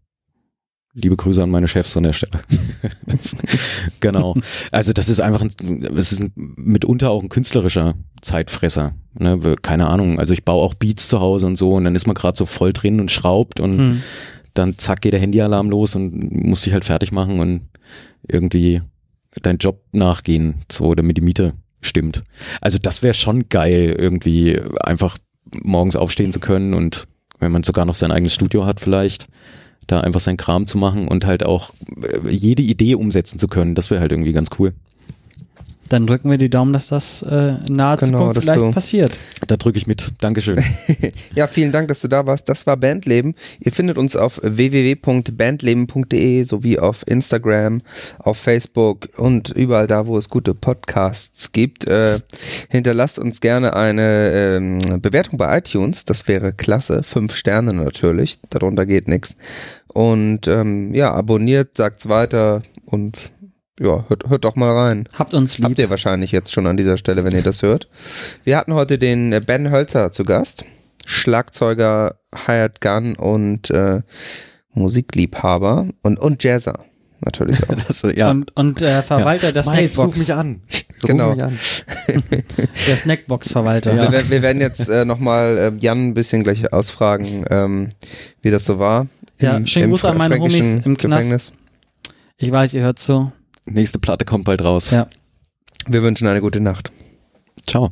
Liebe Grüße an meine Chefs an der Stelle. Das- genau. Also das ist einfach, ein, es ist ein, mitunter auch ein künstlerischer Zeitfresser. Ne? Keine Ahnung. Also ich baue auch Beats zu Hause und so und dann ist man gerade so voll drin und schraubt und Hm. dann zack geht der Handyalarm los und muss sich halt fertig machen und irgendwie deinen Job nachgehen, so damit die Miete stimmt. Also das wäre schon geil, irgendwie einfach morgens aufstehen zu können und wenn man sogar noch sein eigenes Studio hat vielleicht, da einfach seinen Kram zu machen und halt auch äh, jede Idee umsetzen zu können, das wäre halt irgendwie ganz cool. Dann drücken wir die Daumen, dass das äh, in naher Genau, Zukunft vielleicht du- passiert. Da drücke ich mit. Dankeschön. Ja, vielen Dank, dass du da warst. Das war Bandleben. Ihr findet uns auf www.bandleben.de sowie auf Instagram, auf Facebook und überall da, wo es gute Podcasts gibt. Äh, hinterlasst uns gerne eine ähm, Bewertung bei iTunes. Das wäre klasse. Fünf Sterne natürlich. Darunter geht nichts. Und ähm, ja, abonniert, sagt's weiter und ja, hört, hört doch mal rein. Habt uns lieb. Habt ihr wahrscheinlich jetzt schon an dieser Stelle, wenn ihr das hört. Wir hatten heute den äh, Ben Hölzer zu Gast. Schlagzeuger, Hired Gun und äh, Musikliebhaber und, und Jazzer natürlich auch. Das, ja. Und, und äh, Verwalter der Mai, jetzt ruf Snackbox. mich an. Ruf Genau. mich an. Der Snackbox-Verwalter. Wir, wer- wir werden jetzt äh, nochmal äh, Jan ein bisschen gleich ausfragen, ähm, wie das so war. Ja, schönen Gruß an meine Homies im Knast. Gefängnis. Ich weiß, ihr hört so. Nächste Platte kommt bald raus. Ja. Wir wünschen eine gute Nacht. Ciao.